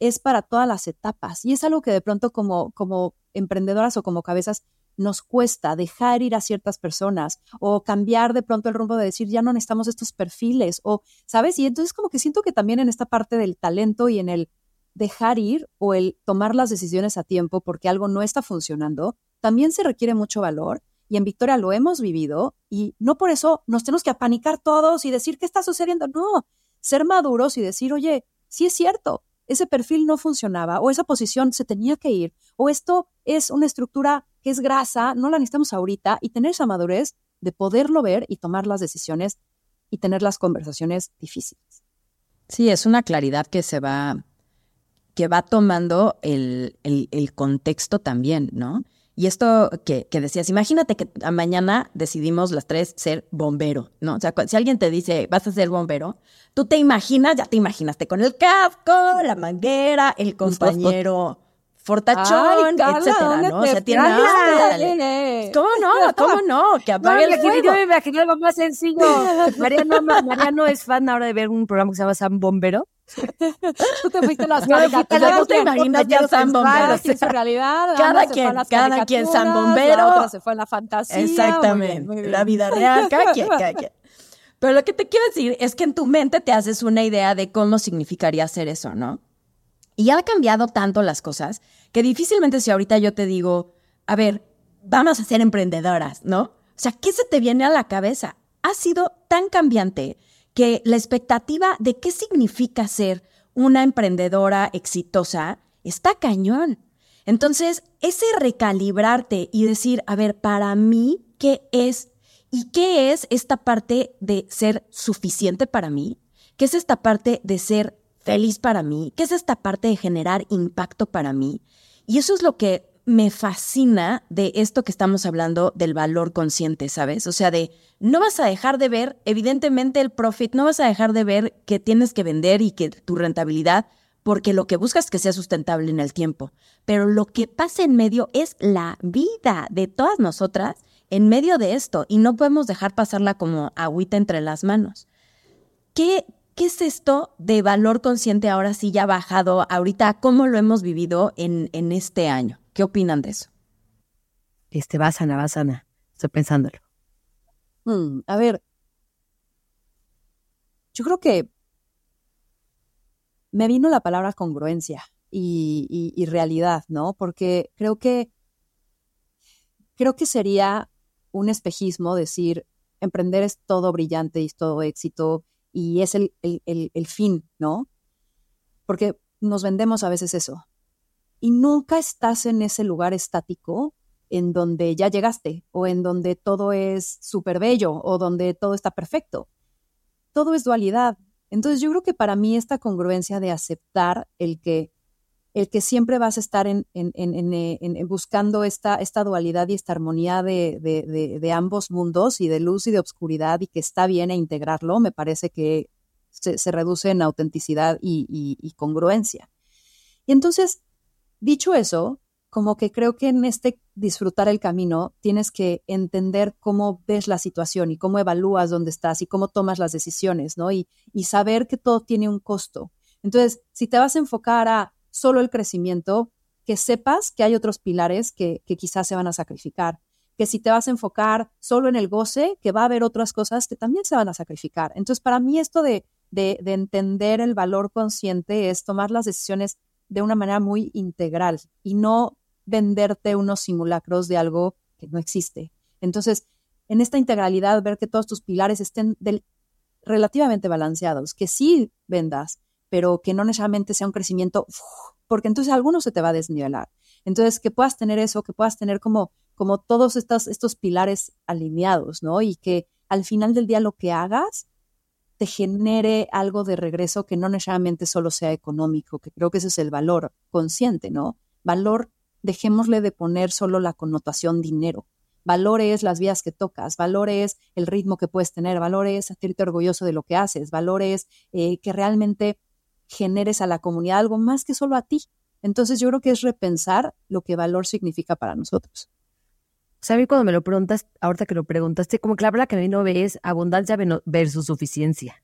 es para todas las etapas y es algo que de pronto como, como emprendedoras o como cabezas nos cuesta dejar ir a ciertas personas o cambiar de pronto el rumbo de decir ya no necesitamos estos perfiles o, ¿sabes? Y entonces como que siento que también en esta parte del talento y en el dejar ir o el tomar las decisiones a tiempo porque algo no está funcionando, también se requiere mucho valor y en Victoria lo hemos vivido y no por eso nos tenemos que apanicar todos y decir qué está sucediendo, no, ser maduros y decir, oye, sí es cierto, ese perfil no funcionaba o esa posición se tenía que ir o esto es una estructura que es grasa, no la necesitamos ahorita y tener esa madurez de poderlo ver y tomar las decisiones y tener las conversaciones difíciles. Sí, es una claridad que se va, que va tomando el, el, el contexto también, ¿no? Y esto que, que, decías, imagínate que mañana decidimos las tres ser bombero, ¿no? O sea, si alguien te dice, vas a ser bombero, tú te imaginas, ya te imaginaste con el casco, la manguera, el compañero fortachón, etcétera, ¿no? O sea, tiene ¿Cómo no? ¿Cómo no? Que apague no, el fuego. Yo me imaginé algo más sencillo. Mariano, Mariano es fan ahora de ver un programa que se llama San Bombero. Tú te fuiste a las caricaturas. No te imaginas ya San Bombero. En realidad, cada quien, cada quien San Bombero. La otra se fue a la fantasía. Exactamente. Muy bien, muy bien. La vida real, cada quien, cada quien. Pero lo que te quiero decir es que en tu mente te haces una idea de cómo significaría hacer eso, ¿no? Y ha cambiado tanto las cosas que difícilmente si ahorita yo te digo, a ver, vamos a ser emprendedoras, ¿no? O sea, ¿qué se te viene a la cabeza? Ha sido tan cambiante que la expectativa de qué significa ser una emprendedora exitosa está cañón. Entonces, ese recalibrarte y decir, a ver, para mí, ¿qué es? ¿Y qué es esta parte de ser suficiente para mí? ¿Qué es esta parte de ser feliz para mí? ¿Qué es esta parte de generar impacto para mí? Y eso es lo que me fascina de esto que estamos hablando del valor consciente, ¿sabes? O sea, de no vas a dejar de ver, evidentemente, el profit, no vas a dejar de ver que tienes que vender y que tu rentabilidad, porque lo que buscas es que sea sustentable en el tiempo. Pero lo que pasa en medio es la vida de todas nosotras en medio de esto y no podemos dejar pasarla como agüita entre las manos. ¿Qué, ¿Qué es esto de valor consciente ahora sí ya bajado ahorita? ¿Cómo lo hemos vivido en, en este año? ¿Qué opinan de eso? Este, va sana, va sana. Estoy pensándolo. Hmm, a ver, yo creo que me vino la palabra congruencia y, y, y realidad, ¿no? Porque creo que creo que sería un espejismo decir emprender es todo brillante y es todo éxito y es el, el, el, el, fin, ¿no? Porque nos vendemos a veces eso. Y nunca estás en ese lugar estático en donde ya llegaste o en donde todo es súper bello o donde todo está perfecto. Todo es dualidad. Entonces yo creo que para mí esta congruencia de aceptar el que, el que siempre vas a estar en, en, buscando esta, esta, dualidad y esta armonía de, de, ambos mundos y de luz y de obscuridad y que está bien e integrarlo, me parece que se, reduce en autenticidad y, y congruencia. Y entonces, dicho eso, como que creo que en este disfrutar el camino tienes que entender cómo ves la situación y cómo evalúas dónde estás y cómo tomas las decisiones, ¿no? Y, saber que todo tiene un costo. Entonces, si te vas a enfocar a solo el crecimiento, que sepas que hay otros pilares que, quizás se van a sacrificar. Que si te vas a enfocar solo en el goce, que va a haber otras cosas que también se van a sacrificar. Entonces, para mí esto de entender el valor consciente es tomar las decisiones de una manera muy integral y no venderte unos simulacros de algo que no existe. Entonces, en esta integralidad, ver que todos tus pilares estén relativamente balanceados, que sí vendas, pero que no necesariamente sea un crecimiento, porque entonces alguno se te va a desnivelar. Entonces, que puedas tener eso, que puedas tener como, como todos estos, estos pilares alineados, ¿no? Y que al final del día lo que hagas te genere algo de regreso que no necesariamente solo sea económico, que creo que ese es el valor consciente, ¿no? Valor dejémosle de poner solo la connotación dinero. Valores las vías que tocas, valores el ritmo que puedes tener, valores sentirte orgulloso de lo que haces, valores eh, que realmente generes a la comunidad algo más que solo a ti. Entonces yo creo que es repensar lo que valor significa para nosotros. O sea, a mí cuando me lo preguntas, ahorita que lo preguntaste, como que la verdad que a mí no ves abundancia versus suficiencia.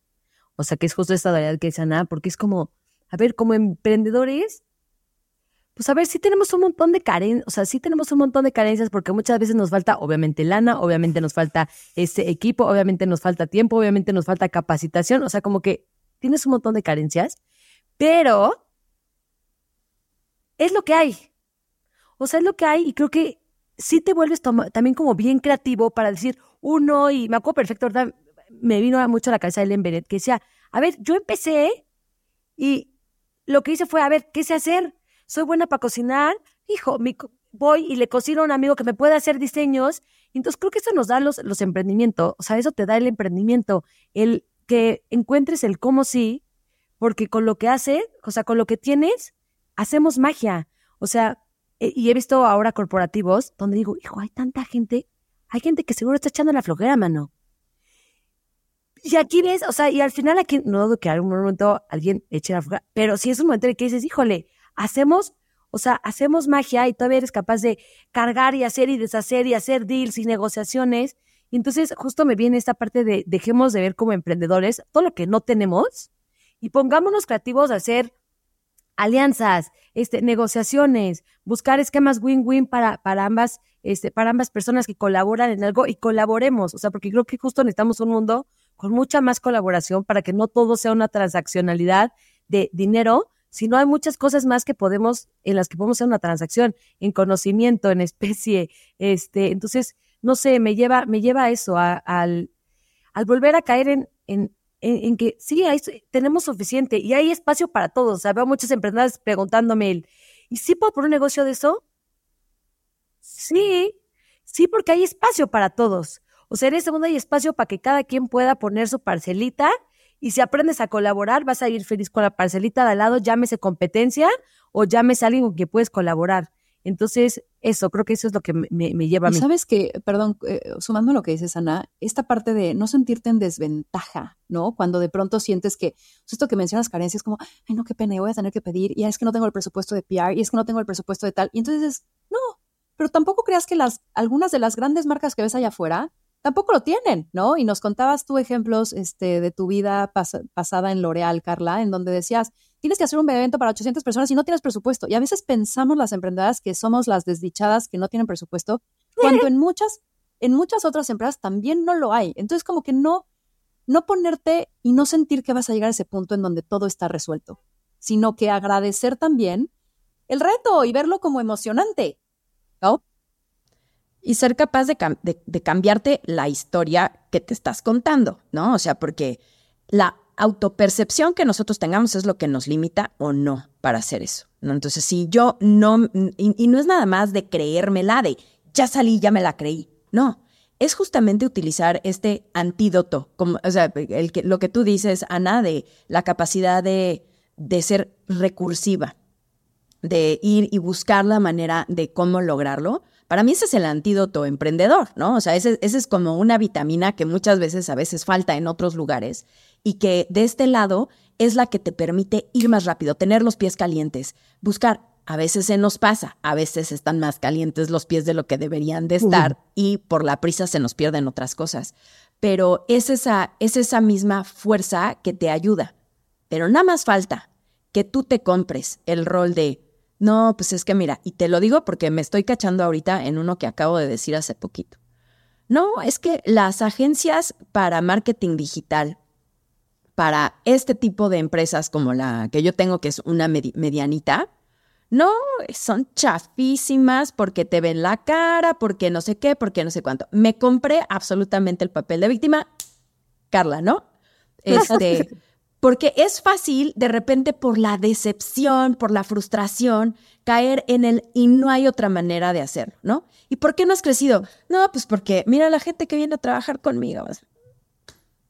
O sea, que es justo esta realidad que dice Ana, porque es como, a ver, como emprendedores, pues a ver, sí tenemos un montón de carencias, o sea, sí tenemos un montón de carencias porque muchas veces nos falta, obviamente, lana, obviamente nos falta este equipo, obviamente nos falta tiempo, obviamente nos falta capacitación, o sea, como que tienes un montón de carencias, pero es lo que hay. O sea, es lo que hay y creo que sí te vuelves también como bien creativo para decir uno, y me acuerdo perfecto. Me vino mucho a la cabeza Ellen Bennett, que decía, a ver, yo empecé y lo que hice fue, a ver, ¿qué sé hacer? soy buena para cocinar, hijo, voy y le cocino a un amigo que me puede hacer diseños. Entonces creo que eso nos da los, los emprendimientos, o sea, eso te da el emprendimiento, el que encuentres el cómo sí, porque con lo que hace, o sea, con lo que tienes, hacemos magia. O sea, y he visto ahora corporativos donde digo, hijo, hay tanta gente, hay gente que seguro está echando la flojera, mano. Y aquí ves, o sea, y al final aquí, no dudo que algún momento alguien eche la flojera, pero si es un momento en el que dices, híjole, hacemos, o sea, hacemos magia y todavía eres capaz de cargar y hacer y deshacer y hacer deals y negociaciones. Y entonces justo me viene esta parte de dejemos de ver como emprendedores todo lo que no tenemos y pongámonos creativos a hacer alianzas, este, negociaciones, buscar esquemas win-win para, para ambas, este, para ambas personas que colaboran en algo y colaboremos. O sea, porque creo que justo necesitamos un mundo con mucha más colaboración para que no todo sea una transaccionalidad de dinero, si no hay muchas cosas más que podemos, en las que podemos hacer una transacción, en conocimiento, en especie, este, entonces, no sé, me lleva, me lleva a eso, al, al volver a caer en, en, en, que sí, tenemos suficiente y hay espacio para todos. O sea, veo muchos emprendedores preguntándome, ¿y sí puedo poner un negocio de eso? Sí, sí, porque hay espacio para todos. O sea, en este mundo hay espacio para que cada quien pueda poner su parcelita y si aprendes a colaborar, vas a ir feliz con la parcelita de al lado, llámese competencia o llámese alguien con quien puedes colaborar. Entonces, eso, creo que eso es lo que me, lleva a mí. sabes que, perdón, eh, sumando lo que dices, Ana, esta parte de no sentirte en desventaja, ¿no? Cuando de pronto sientes que, esto que mencionas carencias, como, ay, no, qué pena, voy a tener que pedir, y es que no tengo el presupuesto de PR, y es que no tengo el presupuesto de tal. Y entonces, no, pero tampoco creas que las, algunas de las grandes marcas que ves allá afuera tampoco lo tienen, ¿no? Y nos contabas tú ejemplos este, de tu vida pasada en L'Oreal, Carla, en donde decías, tienes que hacer un evento para 800 personas y no tienes presupuesto. Y a veces pensamos las emprendedoras que somos las desdichadas que no tienen presupuesto, cuando en muchas, en muchas otras empresas también no lo hay. Entonces, como que no, no ponerte y no sentir que vas a llegar a ese punto en donde todo está resuelto, sino que agradecer también el reto y verlo como emocionante, ¿no? y ser capaz de, cambiarte la historia que te estás contando, ¿no? O sea, porque la autopercepción que nosotros tengamos es lo que nos limita o no para hacer eso, ¿no? Entonces, si yo no, y, no es nada más de creérmela, de ya salí, ya me la creí. No, es justamente utilizar este antídoto, como, o sea, el que, lo que tú dices, Ana, de la capacidad de, de ser recursiva, de ir y buscar la manera de cómo lograrlo. Para mí ese es el antídoto emprendedor, ¿no? O sea, ese, ese es como una vitamina que muchas veces a veces falta en otros lugares y que de este lado es la que te permite ir más rápido, tener los pies calientes, buscar. A veces se nos pasa, a veces están más calientes los pies de lo que deberían de estar y por la prisa se nos pierden otras cosas. Pero es esa, es esa misma fuerza que te ayuda. Pero nada más falta que tú te compres el rol de, no, pues es que mira, y te lo digo porque me estoy cachando ahorita en uno que acabo de decir hace poquito. No, es que las agencias para marketing digital para este tipo de empresas como la que yo tengo, que es una medianita, no, son chafísimas porque te ven la cara, porque no sé qué, porque no sé cuánto. Me compré absolutamente el papel de víctima, Carla, ¿no? Este, porque es fácil de repente por la decepción, por la frustración, caer en el y no hay otra manera de hacerlo, ¿no? ¿Y por qué no has crecido? No, pues porque mira la gente que viene a trabajar conmigo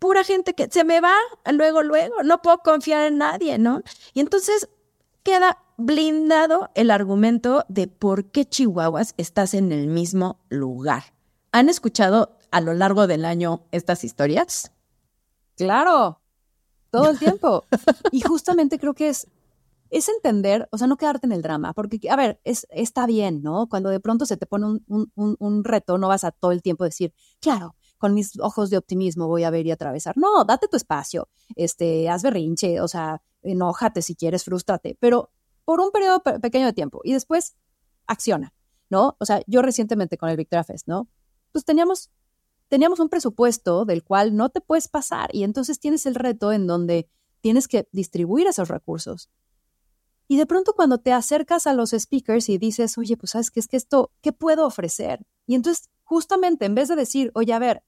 pura gente que se me va luego, luego, no puedo confiar en nadie, ¿no? Y entonces queda blindado el argumento de por qué Chihuahuas estás en el mismo lugar. ¿Han escuchado a lo largo del año estas historias? Claro, todo el tiempo. y justamente creo que es, es entender, o sea, no quedarte en el drama, porque, a ver, es, está bien, ¿no? Cuando de pronto se te pone un, un, un reto, no vas a todo el tiempo decir, claro, con mis ojos de optimismo voy a ver y atravesar. No, date tu espacio, este, haz berrinche, o sea, enójate si quieres, frustrate, pero por un periodo pequeño de tiempo y después acciona, ¿no? O sea, yo recientemente con el Victoria Fest, ¿no? Pues teníamos, teníamos un presupuesto del cual no te puedes pasar y entonces tienes el reto en donde tienes que distribuir esos recursos. Y de pronto cuando te acercas a los speakers y dices, oye, pues sabes qué es que esto, ¿qué puedo ofrecer? Y entonces, justamente en vez de decir, oye, a ver,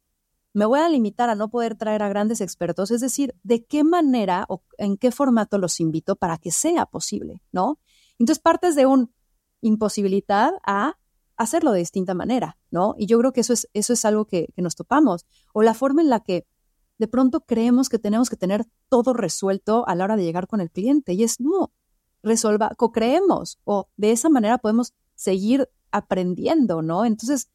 me voy a limitar a no poder traer a grandes expertos, es decir, de qué manera o en qué formato los invito para que sea posible, ¿no? Entonces partes de un imposibilidad a hacerlo de distinta manera, ¿no? Y yo creo que eso es, eso es algo que, nos topamos. O la forma en la que de pronto creemos que tenemos que tener todo resuelto a la hora de llegar con el cliente. Y es, no, resuelva, co-creemos. O de esa manera podemos seguir aprendiendo, ¿no? Entonces,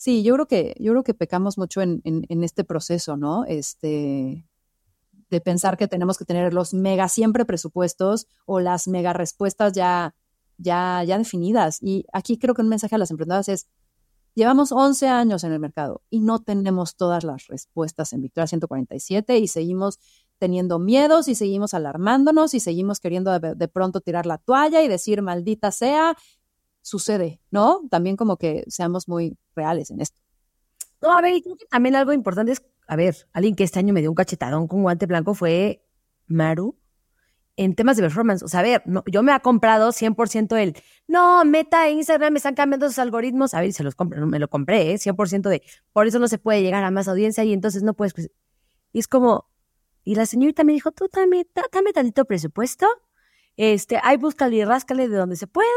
Sí, yo creo que, yo creo que pecamos mucho en, este proceso, ¿no? Este, de pensar que tenemos que tener los mega siempre presupuestos o las mega respuestas ya, ya, ya definidas. Y aquí creo que un mensaje a las emprendedoras es, llevamos 11 años en el mercado y no tenemos todas las respuestas en Victoria 147 y seguimos teniendo miedos y seguimos alarmándonos y seguimos queriendo de, pronto tirar la toalla y decir maldita sea sucede, ¿no? También como que seamos muy reales en esto. No, a ver, creo que también algo importante es, a ver, alguien que este año me dio un cachetadón con guante blanco fue Maru en temas de performance. O sea, a ver, no, yo me ha comprado 100% el, no, Meta e Instagram me están cambiando sus algoritmos. A ver, se los compré, me lo compré, ¿eh? 100% de, por eso no se puede llegar a más audiencia y entonces no puedes. Pues, y es como, y la señorita me dijo, tú dame, dame tantito presupuesto, este, ahí búscale y ráscale de donde se pueda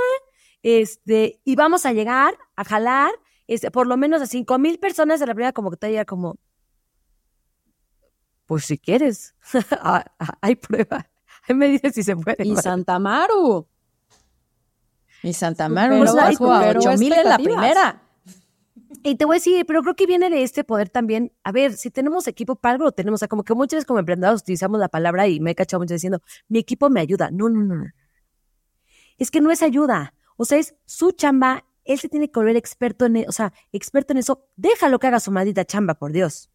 este, y vamos a llegar a jalar este, por lo menos a cinco mil personas en la primera convocatoria, como, pues si quieres, hay prueba. Ahí me dices si se puede. Y Santa Maru. Y Santa Maru nos bajó a ocho mil en la primera. Y te voy a decir, pero creo que viene de este poder también. A ver, si tenemos equipo para algo, lo tenemos. O sea, como que muchas veces como emprendedores utilizamos la palabra y me he cachado mucho diciendo, mi equipo me ayuda. No, no, no. Es que no es ayuda. O sea, es su chamba, él se tiene que volver experto en, e, o sea, experto en eso. Déjalo que haga su maldita chamba, por Dios.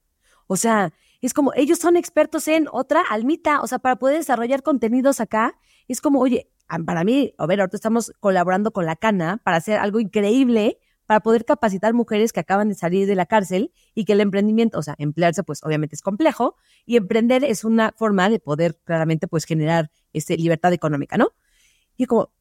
O sea, es como, ellos son expertos en otra almita, o sea, para poder desarrollar contenidos acá, es como, oye, para mí, a ver, ahorita estamos colaborando con la Cana para hacer algo increíble, para poder capacitar mujeres que acaban de salir de la cárcel y que el emprendimiento, o sea, emplearse, pues obviamente es complejo, y emprender es una forma de poder claramente, pues, generar este, libertad económica, ¿no? Y como,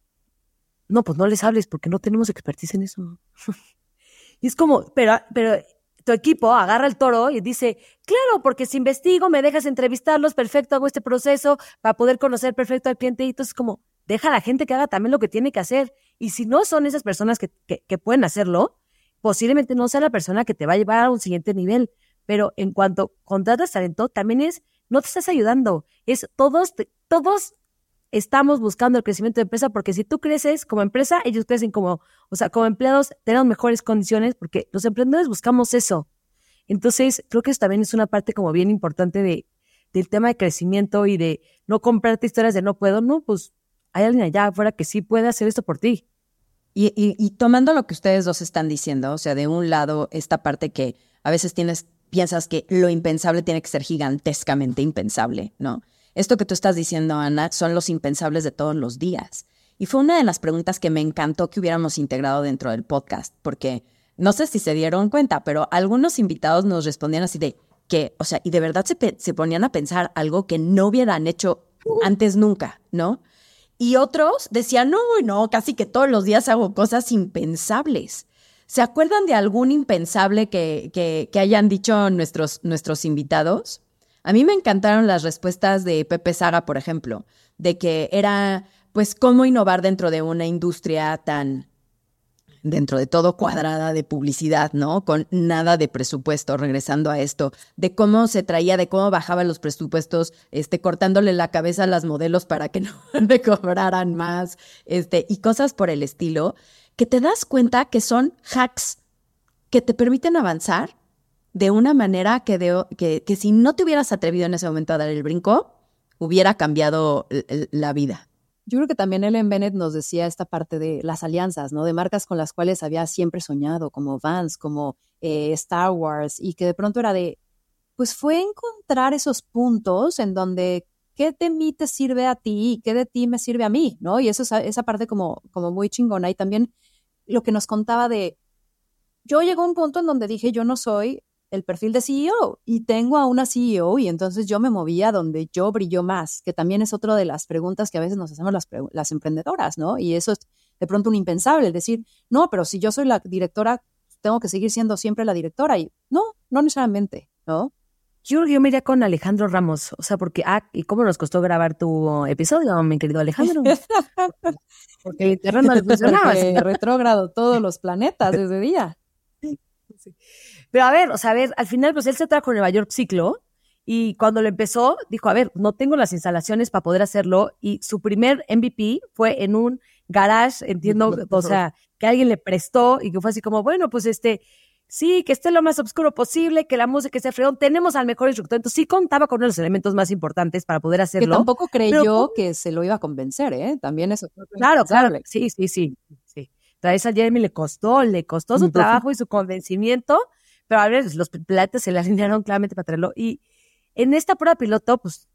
no, pues no les hables porque no tenemos expertise en eso. y es como, pero, pero tu equipo agarra el toro y dice, claro, porque si investigo, me dejas entrevistarlos, perfecto, hago este proceso para poder conocer perfecto al cliente. Y entonces como, deja a la gente que haga también lo que tiene que hacer. Y si no son esas personas que, que, pueden hacerlo, posiblemente no sea la persona que te va a llevar a un siguiente nivel, pero en cuanto contratas talento, también es, no te estás ayudando, es todos, todos estamos buscando el crecimiento de empresa porque si tú creces como empresa, ellos crecen como, o sea, como empleados tenemos mejores condiciones porque los emprendedores buscamos eso. Entonces, creo que eso también es una parte como bien importante de, del tema de crecimiento y de no comprarte historias de no puedo, no, pues hay alguien allá afuera que sí puede hacer esto por ti. Y, y, tomando lo que ustedes dos están diciendo, o sea, de un lado, esta parte que a veces tienes, piensas que lo impensable tiene que ser gigantescamente impensable, ¿no? Esto que tú estás diciendo, Ana, son los impensables de todos los días. Y fue una de las preguntas que me encantó que hubiéramos integrado dentro del podcast, porque no sé si se dieron cuenta, pero algunos invitados nos respondían así de que, o sea, y de verdad se, se ponían a pensar algo que no hubieran hecho antes nunca, ¿no? Y otros decían, no, no, casi que todos los días hago cosas impensables. ¿Se acuerdan de algún impensable que, que, hayan dicho nuestros, nuestros invitados? A mí me encantaron las respuestas de Pepe Saga, por ejemplo, de que era, pues, cómo innovar dentro de una industria tan, dentro de todo cuadrada de publicidad, ¿no? Con nada de presupuesto, regresando a esto, de cómo se traía, de cómo bajaban los presupuestos, este, cortándole la cabeza a las modelos para que no le cobraran más, este, y cosas por el estilo, que te das cuenta que son hacks que te permiten avanzar de una manera que, de, que, que si no te hubieras atrevido en ese momento a dar el brinco, hubiera cambiado la vida. Yo creo que también Ellen Bennett nos decía esta parte de las alianzas, ¿no? De marcas con las cuales había siempre soñado, como Vans, como eh, Star Wars, y que de pronto era de, pues fue encontrar esos puntos en donde qué de mí te sirve a ti y qué de ti me sirve a mí, ¿no? Y eso es esa parte como, como muy chingona. Y también lo que nos contaba de, yo llegó a un punto en donde dije, yo no soy el perfil de CEO y tengo a una CEO y entonces yo me movía donde yo brilló más, que también es otra de las preguntas que a veces nos hacemos las, las emprendedoras, ¿no? Y eso es de pronto un impensable, decir, no, pero si yo soy la directora, tengo que seguir siendo siempre la directora y no, no necesariamente, ¿no? Yo, yo me iría con Alejandro Ramos, o sea, porque, ah, ¿y cómo nos costó grabar tu episodio, mi querido Alejandro? porque el terreno no funcionaba. retrógrado todos los planetas desde día. Sí. Pero a ver, o sea, a ver, al final, pues él se trajo Nueva York Ciclo y cuando lo empezó, dijo, a ver, no tengo las instalaciones para poder hacerlo y su primer MVP fue en un garage, entiendo, o sea, que alguien le prestó y que fue así como, bueno, pues este, sí, que esté lo más oscuro posible, que la música sea freón, tenemos al mejor instructor, entonces sí contaba con uno de los elementos más importantes para poder hacerlo. Que tampoco creyó que se lo iba a convencer, ¿eh? También eso. Claro, claro, sí, sí, sí. Traes a Jeremy le costó, le costó su trabajo y su convencimiento, pero a ver, los platos se le alinearon claramente para traerlo. Y en esta prueba piloto, pues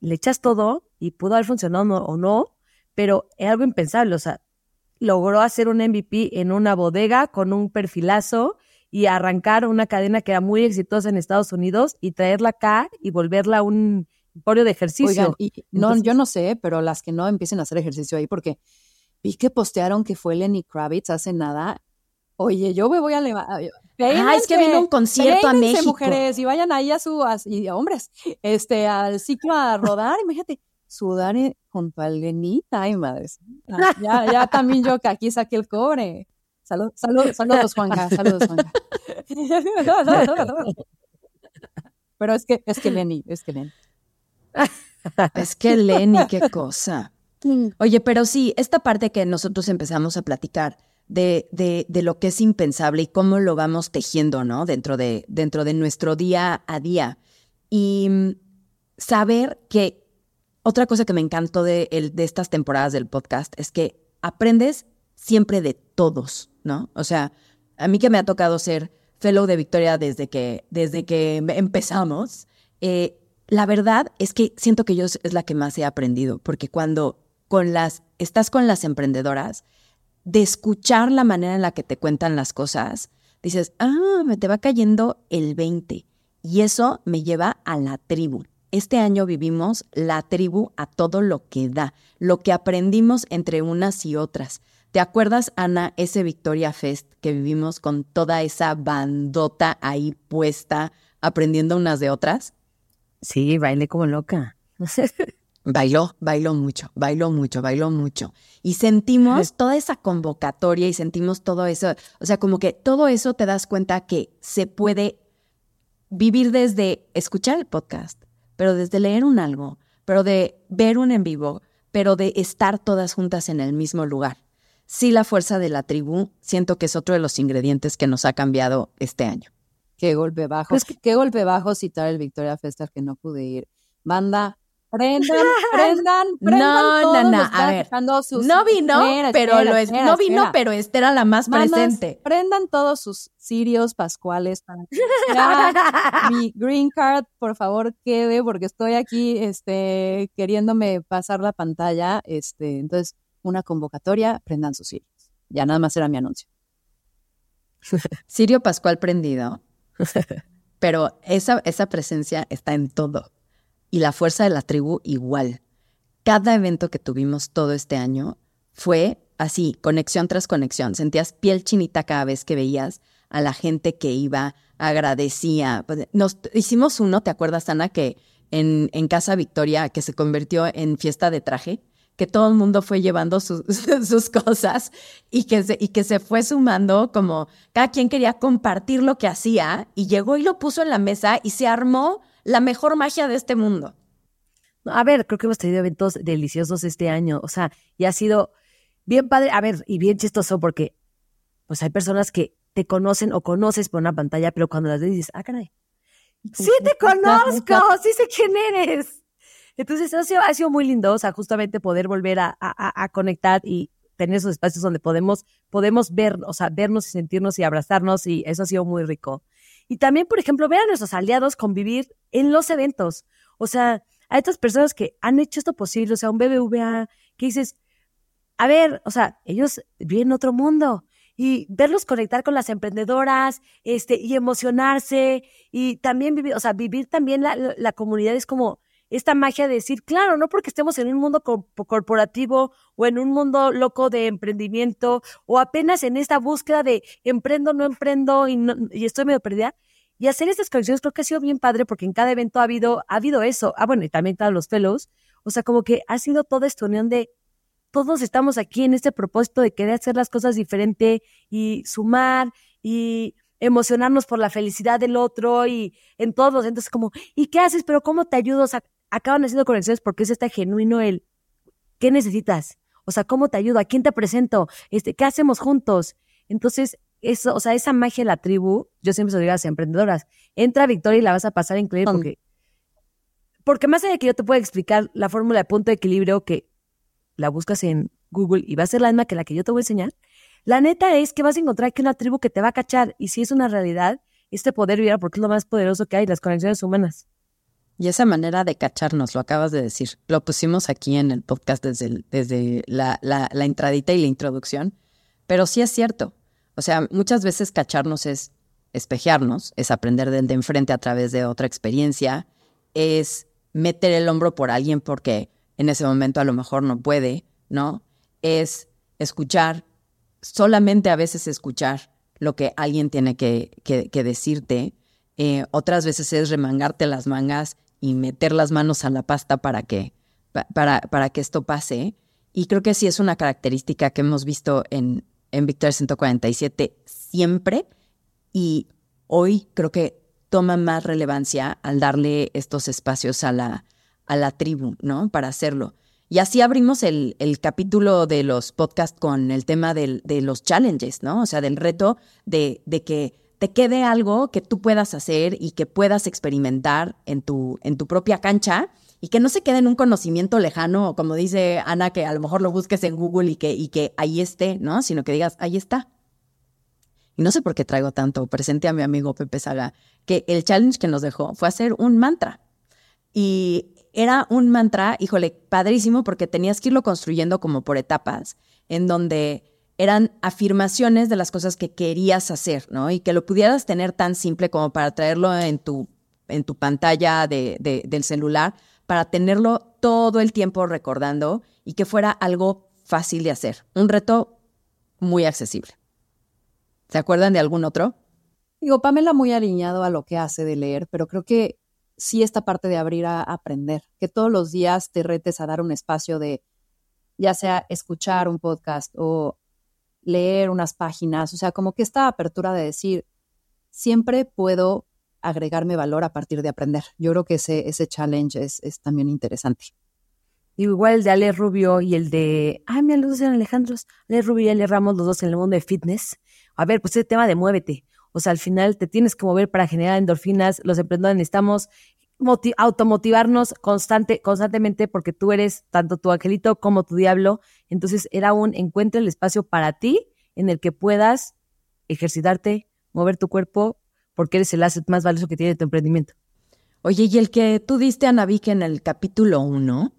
le echas todo y pudo haber funcionado o no, pero es algo impensable. O sea, logró hacer un MVP en una bodega con un perfilazo y arrancar una cadena que era muy exitosa en Estados Unidos y traerla acá y volverla un emporio de ejercicio. y no, yo no sé, pero las que no empiecen a hacer ejercicio ahí, porque vi que postearon que fue Lenny Kravitz hace nada. Oye, yo me voy a levantar Ah, es que vino un concierto a México. mujeres y vayan ahí a su, y hombres, este, al ciclo a rodar, imagínate, sudar junto al Lenita, ay madres. Ah, ya, ya también yo que aquí saqué el cobre. Salud, salud, saludos Juanca, saludos Juanca. Pero es que, es que Lenny, es que Lenny. Es que Lenny, qué cosa. Oye, pero sí, esta parte que nosotros empezamos a platicar, de, de, lo que es impensable y cómo lo vamos tejiendo, ¿no? Dentro de, dentro de nuestro día a día. Y mm, saber que otra cosa que me encantó de, el, de estas temporadas del podcast es que aprendes siempre de todos, ¿no? O sea, a mí que me ha tocado ser fellow de Victoria desde que, desde que empezamos, eh, la verdad es que siento que yo es la que más he aprendido, porque cuando con las, estás con las emprendedoras, de escuchar la manera en la que te cuentan las cosas, dices, ah, me te va cayendo el 20. Y eso me lleva a la tribu. Este año vivimos la tribu a todo lo que da, lo que aprendimos entre unas y otras. ¿Te acuerdas, Ana, ese Victoria Fest que vivimos con toda esa bandota ahí puesta, aprendiendo unas de otras? Sí, bailé como loca. Bailó, bailó mucho, bailó mucho, bailó mucho. Y sentimos toda esa convocatoria y sentimos todo eso. O sea, como que todo eso te das cuenta que se puede vivir desde escuchar el podcast, pero desde leer un algo, pero de ver un en vivo, pero de estar todas juntas en el mismo lugar. Sí, la fuerza de la tribu, siento que es otro de los ingredientes que nos ha cambiado este año. Qué golpe bajo. Qué golpe bajo citar el Victoria Festa que no pude ir. Banda, Prendan, prendan, prendan. No, no, no. A ver. no vino, pero lo es, no vino, pero esta era la más presente. Prendan todos sus sirios pascuales para que mi green card, por favor, quede, porque estoy aquí, este, queriéndome pasar la pantalla. Este, entonces, una convocatoria, prendan sus sirios. Ya nada más era mi anuncio. Sirio Pascual prendido. Pero esa, esa presencia está en todo y la fuerza de la tribu igual. Cada evento que tuvimos todo este año fue así, conexión tras conexión. Sentías piel chinita cada vez que veías a la gente que iba, agradecía. Pues, nos hicimos uno, ¿te acuerdas, Ana, que en, en Casa Victoria, que se convirtió en fiesta de traje? que todo el mundo fue llevando sus, sus cosas y que, se, y que se fue sumando como cada quien quería compartir lo que hacía y llegó y lo puso en la mesa y se armó la mejor magia de este mundo. A ver, creo que hemos tenido eventos deliciosos este año, o sea, y ha sido bien padre, a ver, y bien chistoso porque pues hay personas que te conocen o conoces por una pantalla, pero cuando las ves dices, ah, caray, sí te conozco, sí sé quién eres. Entonces, ha sido, ha sido muy lindo, o sea, justamente poder volver a, a, a, conectar y tener esos espacios donde podemos, podemos ver, o sea, vernos y sentirnos y abrazarnos y eso ha sido muy rico. Y también, por ejemplo, ver a nuestros aliados convivir en los eventos. O sea, a estas personas que han hecho esto posible, o sea, un BBVA, que dices, a ver, o sea, ellos viven otro mundo y verlos conectar con las emprendedoras, este, y emocionarse y también vivir, o sea, vivir también la, la comunidad es como esta magia de decir, claro, no porque estemos en un mundo corporativo o en un mundo loco de emprendimiento o apenas en esta búsqueda de emprendo, no emprendo y, y estoy medio perdida. Y hacer estas conexiones creo que ha sido bien padre porque en cada evento ha habido, ha habido eso. Ah, bueno, y también todos los fellows. O sea, como que ha sido toda esta unión de todos estamos aquí en este propósito de querer hacer las cosas diferente y sumar y emocionarnos por la felicidad del otro y en todos. Entonces, como, ¿y qué haces? Pero ¿cómo te ayudo? O sea, acaban haciendo conexiones porque es este genuino el, ¿qué necesitas? O sea, ¿cómo te ayudo? ¿A quién te presento? Este, ¿Qué hacemos juntos? Entonces, eso, o sea, esa magia de la tribu, yo siempre se lo digo a las emprendedoras, entra Victoria y la vas a pasar increíble porque, porque más allá de que yo te pueda explicar la fórmula de punto de equilibrio que la buscas en Google y va a ser la misma que la que yo te voy a enseñar, la neta es que vas a encontrar que una tribu que te va a cachar y si es una realidad, este poder vivir porque es lo más poderoso que hay, las conexiones humanas. Y esa manera de cacharnos, lo acabas de decir, lo pusimos aquí en el podcast desde, desde la, la, la entradita y la introducción, pero sí es cierto. O sea, muchas veces cacharnos es espejearnos, es aprender del de enfrente a través de otra experiencia, es meter el hombro por alguien porque en ese momento a lo mejor no puede, ¿no? Es escuchar, solamente a veces escuchar lo que alguien tiene que, que, decirte. Eh, otras veces es remangarte las mangas y meter las manos a la pasta para que, para, para que esto pase. Y creo que sí es una característica que hemos visto en, en Victoria 147 siempre y hoy creo que toma más relevancia al darle estos espacios a la, a la tribu, ¿no? Para hacerlo. Y así abrimos el, el capítulo de los podcasts con el tema del, de los challenges, ¿no? O sea, del reto de, de que te quede algo que tú puedas hacer y que puedas experimentar en tu, en tu propia cancha y que no se quede en un conocimiento lejano, como dice Ana, que a lo mejor lo busques en Google y que, y que ahí esté, ¿no? Sino que digas, ahí está. Y no sé por qué traigo tanto presente a mi amigo Pepe Saga, que el challenge que nos dejó fue hacer un mantra. Y era un mantra, híjole, padrísimo, porque tenías que irlo construyendo como por etapas, en donde eran afirmaciones de las cosas que querías hacer, ¿no? Y que lo pudieras tener tan simple como para traerlo en tu, en tu pantalla de, del celular, para tenerlo todo el tiempo recordando y que fuera algo fácil de hacer. Un reto muy accesible. ¿Se acuerdan de algún otro? Digo, Pamela muy alineado a lo que hace de leer, pero creo que sí esta parte de abrir a aprender, que todos los días te retes a dar un espacio de, ya sea escuchar un podcast o leer unas páginas, o sea, como que esta apertura de decir, siempre puedo agregarme valor a partir de aprender. Yo creo que ese, ese challenge es, también interesante. igual el de Ale Rubio y el de, ay, mira, los eran Alejandros, Ale Rubio y Ale Ramos, los dos en el mundo de fitness. A ver, pues ese tema de muévete. O sea, al final te tienes que mover para generar endorfinas. Los emprendedores necesitamos automotivarnos constante, constantemente porque tú eres tanto tu angelito como tu diablo. Entonces era un encuentro el espacio para ti en el que puedas ejercitarte, mover tu cuerpo, porque eres el asset más valioso que tiene tu emprendimiento. Oye, y el que tú diste a Navik en el capítulo 1,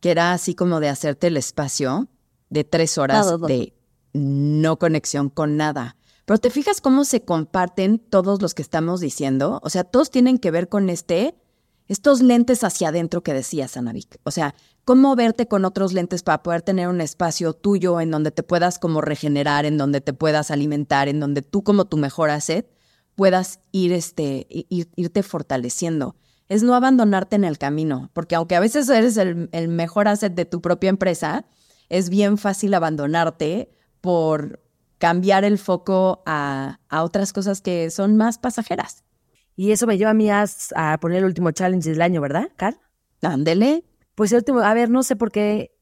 que era así como de hacerte el espacio de tres horas de no conexión con nada. Pero te fijas cómo se comparten todos los que estamos diciendo. O sea, todos tienen que ver con este, estos lentes hacia adentro que decías, Anavik. O sea, cómo verte con otros lentes para poder tener un espacio tuyo en donde te puedas como regenerar, en donde te puedas alimentar, en donde tú como tu mejor asset puedas ir este, irte fortaleciendo. Es no abandonarte en el camino, porque aunque a veces eres el, el mejor asset de tu propia empresa, es bien fácil abandonarte por cambiar el foco a, otras cosas que son más pasajeras. Y eso me lleva a mí a, poner el último challenge del año, ¿verdad, Carl? Ándele. Pues el último, a ver, no sé por qué,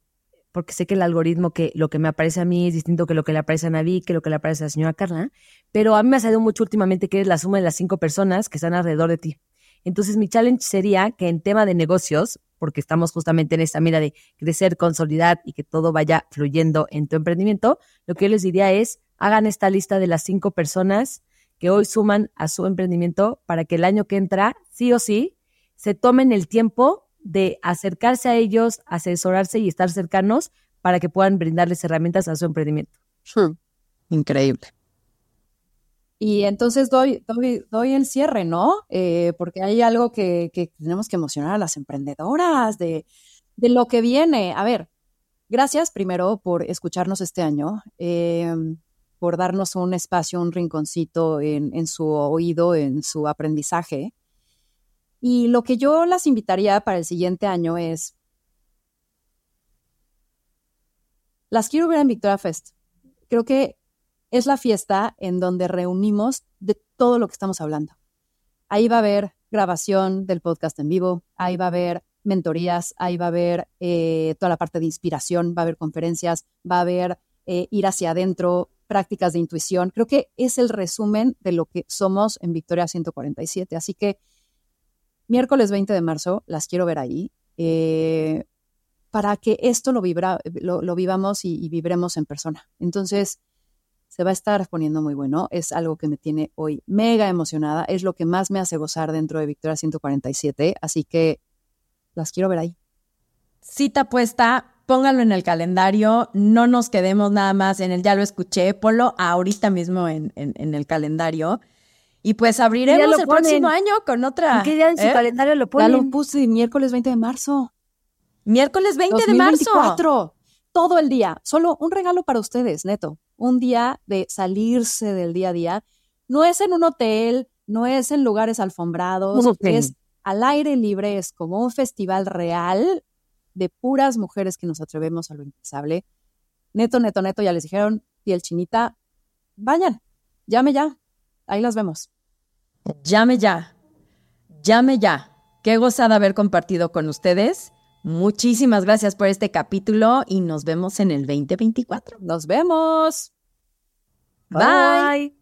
porque sé que el algoritmo, que lo que me aparece a mí es distinto que lo que le aparece a Navi, que lo que le aparece a la señora Carla, pero a mí me ha salido mucho últimamente que es la suma de las cinco personas que están alrededor de ti. Entonces mi challenge sería que en tema de negocios, porque estamos justamente en esta mira de crecer, consolidar y que todo vaya fluyendo en tu emprendimiento, lo que yo les diría es, hagan esta lista de las cinco personas que hoy suman a su emprendimiento para que el año que entra, sí o sí, se tomen el tiempo de acercarse a ellos, asesorarse y estar cercanos para que puedan brindarles herramientas a su emprendimiento. Increíble. Y entonces doy, doy, el cierre, ¿no? Eh, porque hay algo que, tenemos que emocionar a las emprendedoras de, de, lo que viene. A ver, gracias primero por escucharnos este año. Eh, por darnos un espacio, un rinconcito en, su oído, en su aprendizaje. Y lo que yo las invitaría para el siguiente año es, las quiero ver en Victoria Fest. Creo que es la fiesta en donde reunimos de todo lo que estamos hablando. Ahí va a haber grabación del podcast en vivo, ahí va a haber mentorías, ahí va a haber eh, toda la parte de inspiración, va a haber conferencias, va a haber eh, ir hacia adentro, prácticas de intuición. Creo que es el resumen de lo que somos en Victoria 147. Así que miércoles 20 de marzo las quiero ver ahí eh, para que esto lo, lo, vivamos y, vibremos en persona. Entonces, se va a estar poniendo muy bueno. Es algo que me tiene hoy mega emocionada. Es lo que más me hace gozar dentro de Victoria 147. Así que las quiero ver ahí. Cita puesta pónganlo en el calendario, no nos quedemos nada más en el ya lo escuché, ponlo ahorita mismo en, el calendario. Y pues abriremos el próximo año con otra. qué día en su ¿eh? calendario lo ponen? Ya lo puse miércoles 20 de marzo. Miércoles 20 de marzo. Todo el día. Solo un regalo para ustedes, neto. Un día de salirse del día a día. No es en un hotel, no es en lugares alfombrados, es al aire libre, es como un festival real de puras mujeres que nos atrevemos a lo impensable. Neto, neto, neto, ya les dijeron, y el chinita, vayan, llame ya, ahí las vemos. Llame ya, llame ya. Qué gozada haber compartido con ustedes. Muchísimas gracias por este capítulo y nos vemos en el 2024. Nos vemos. Bye.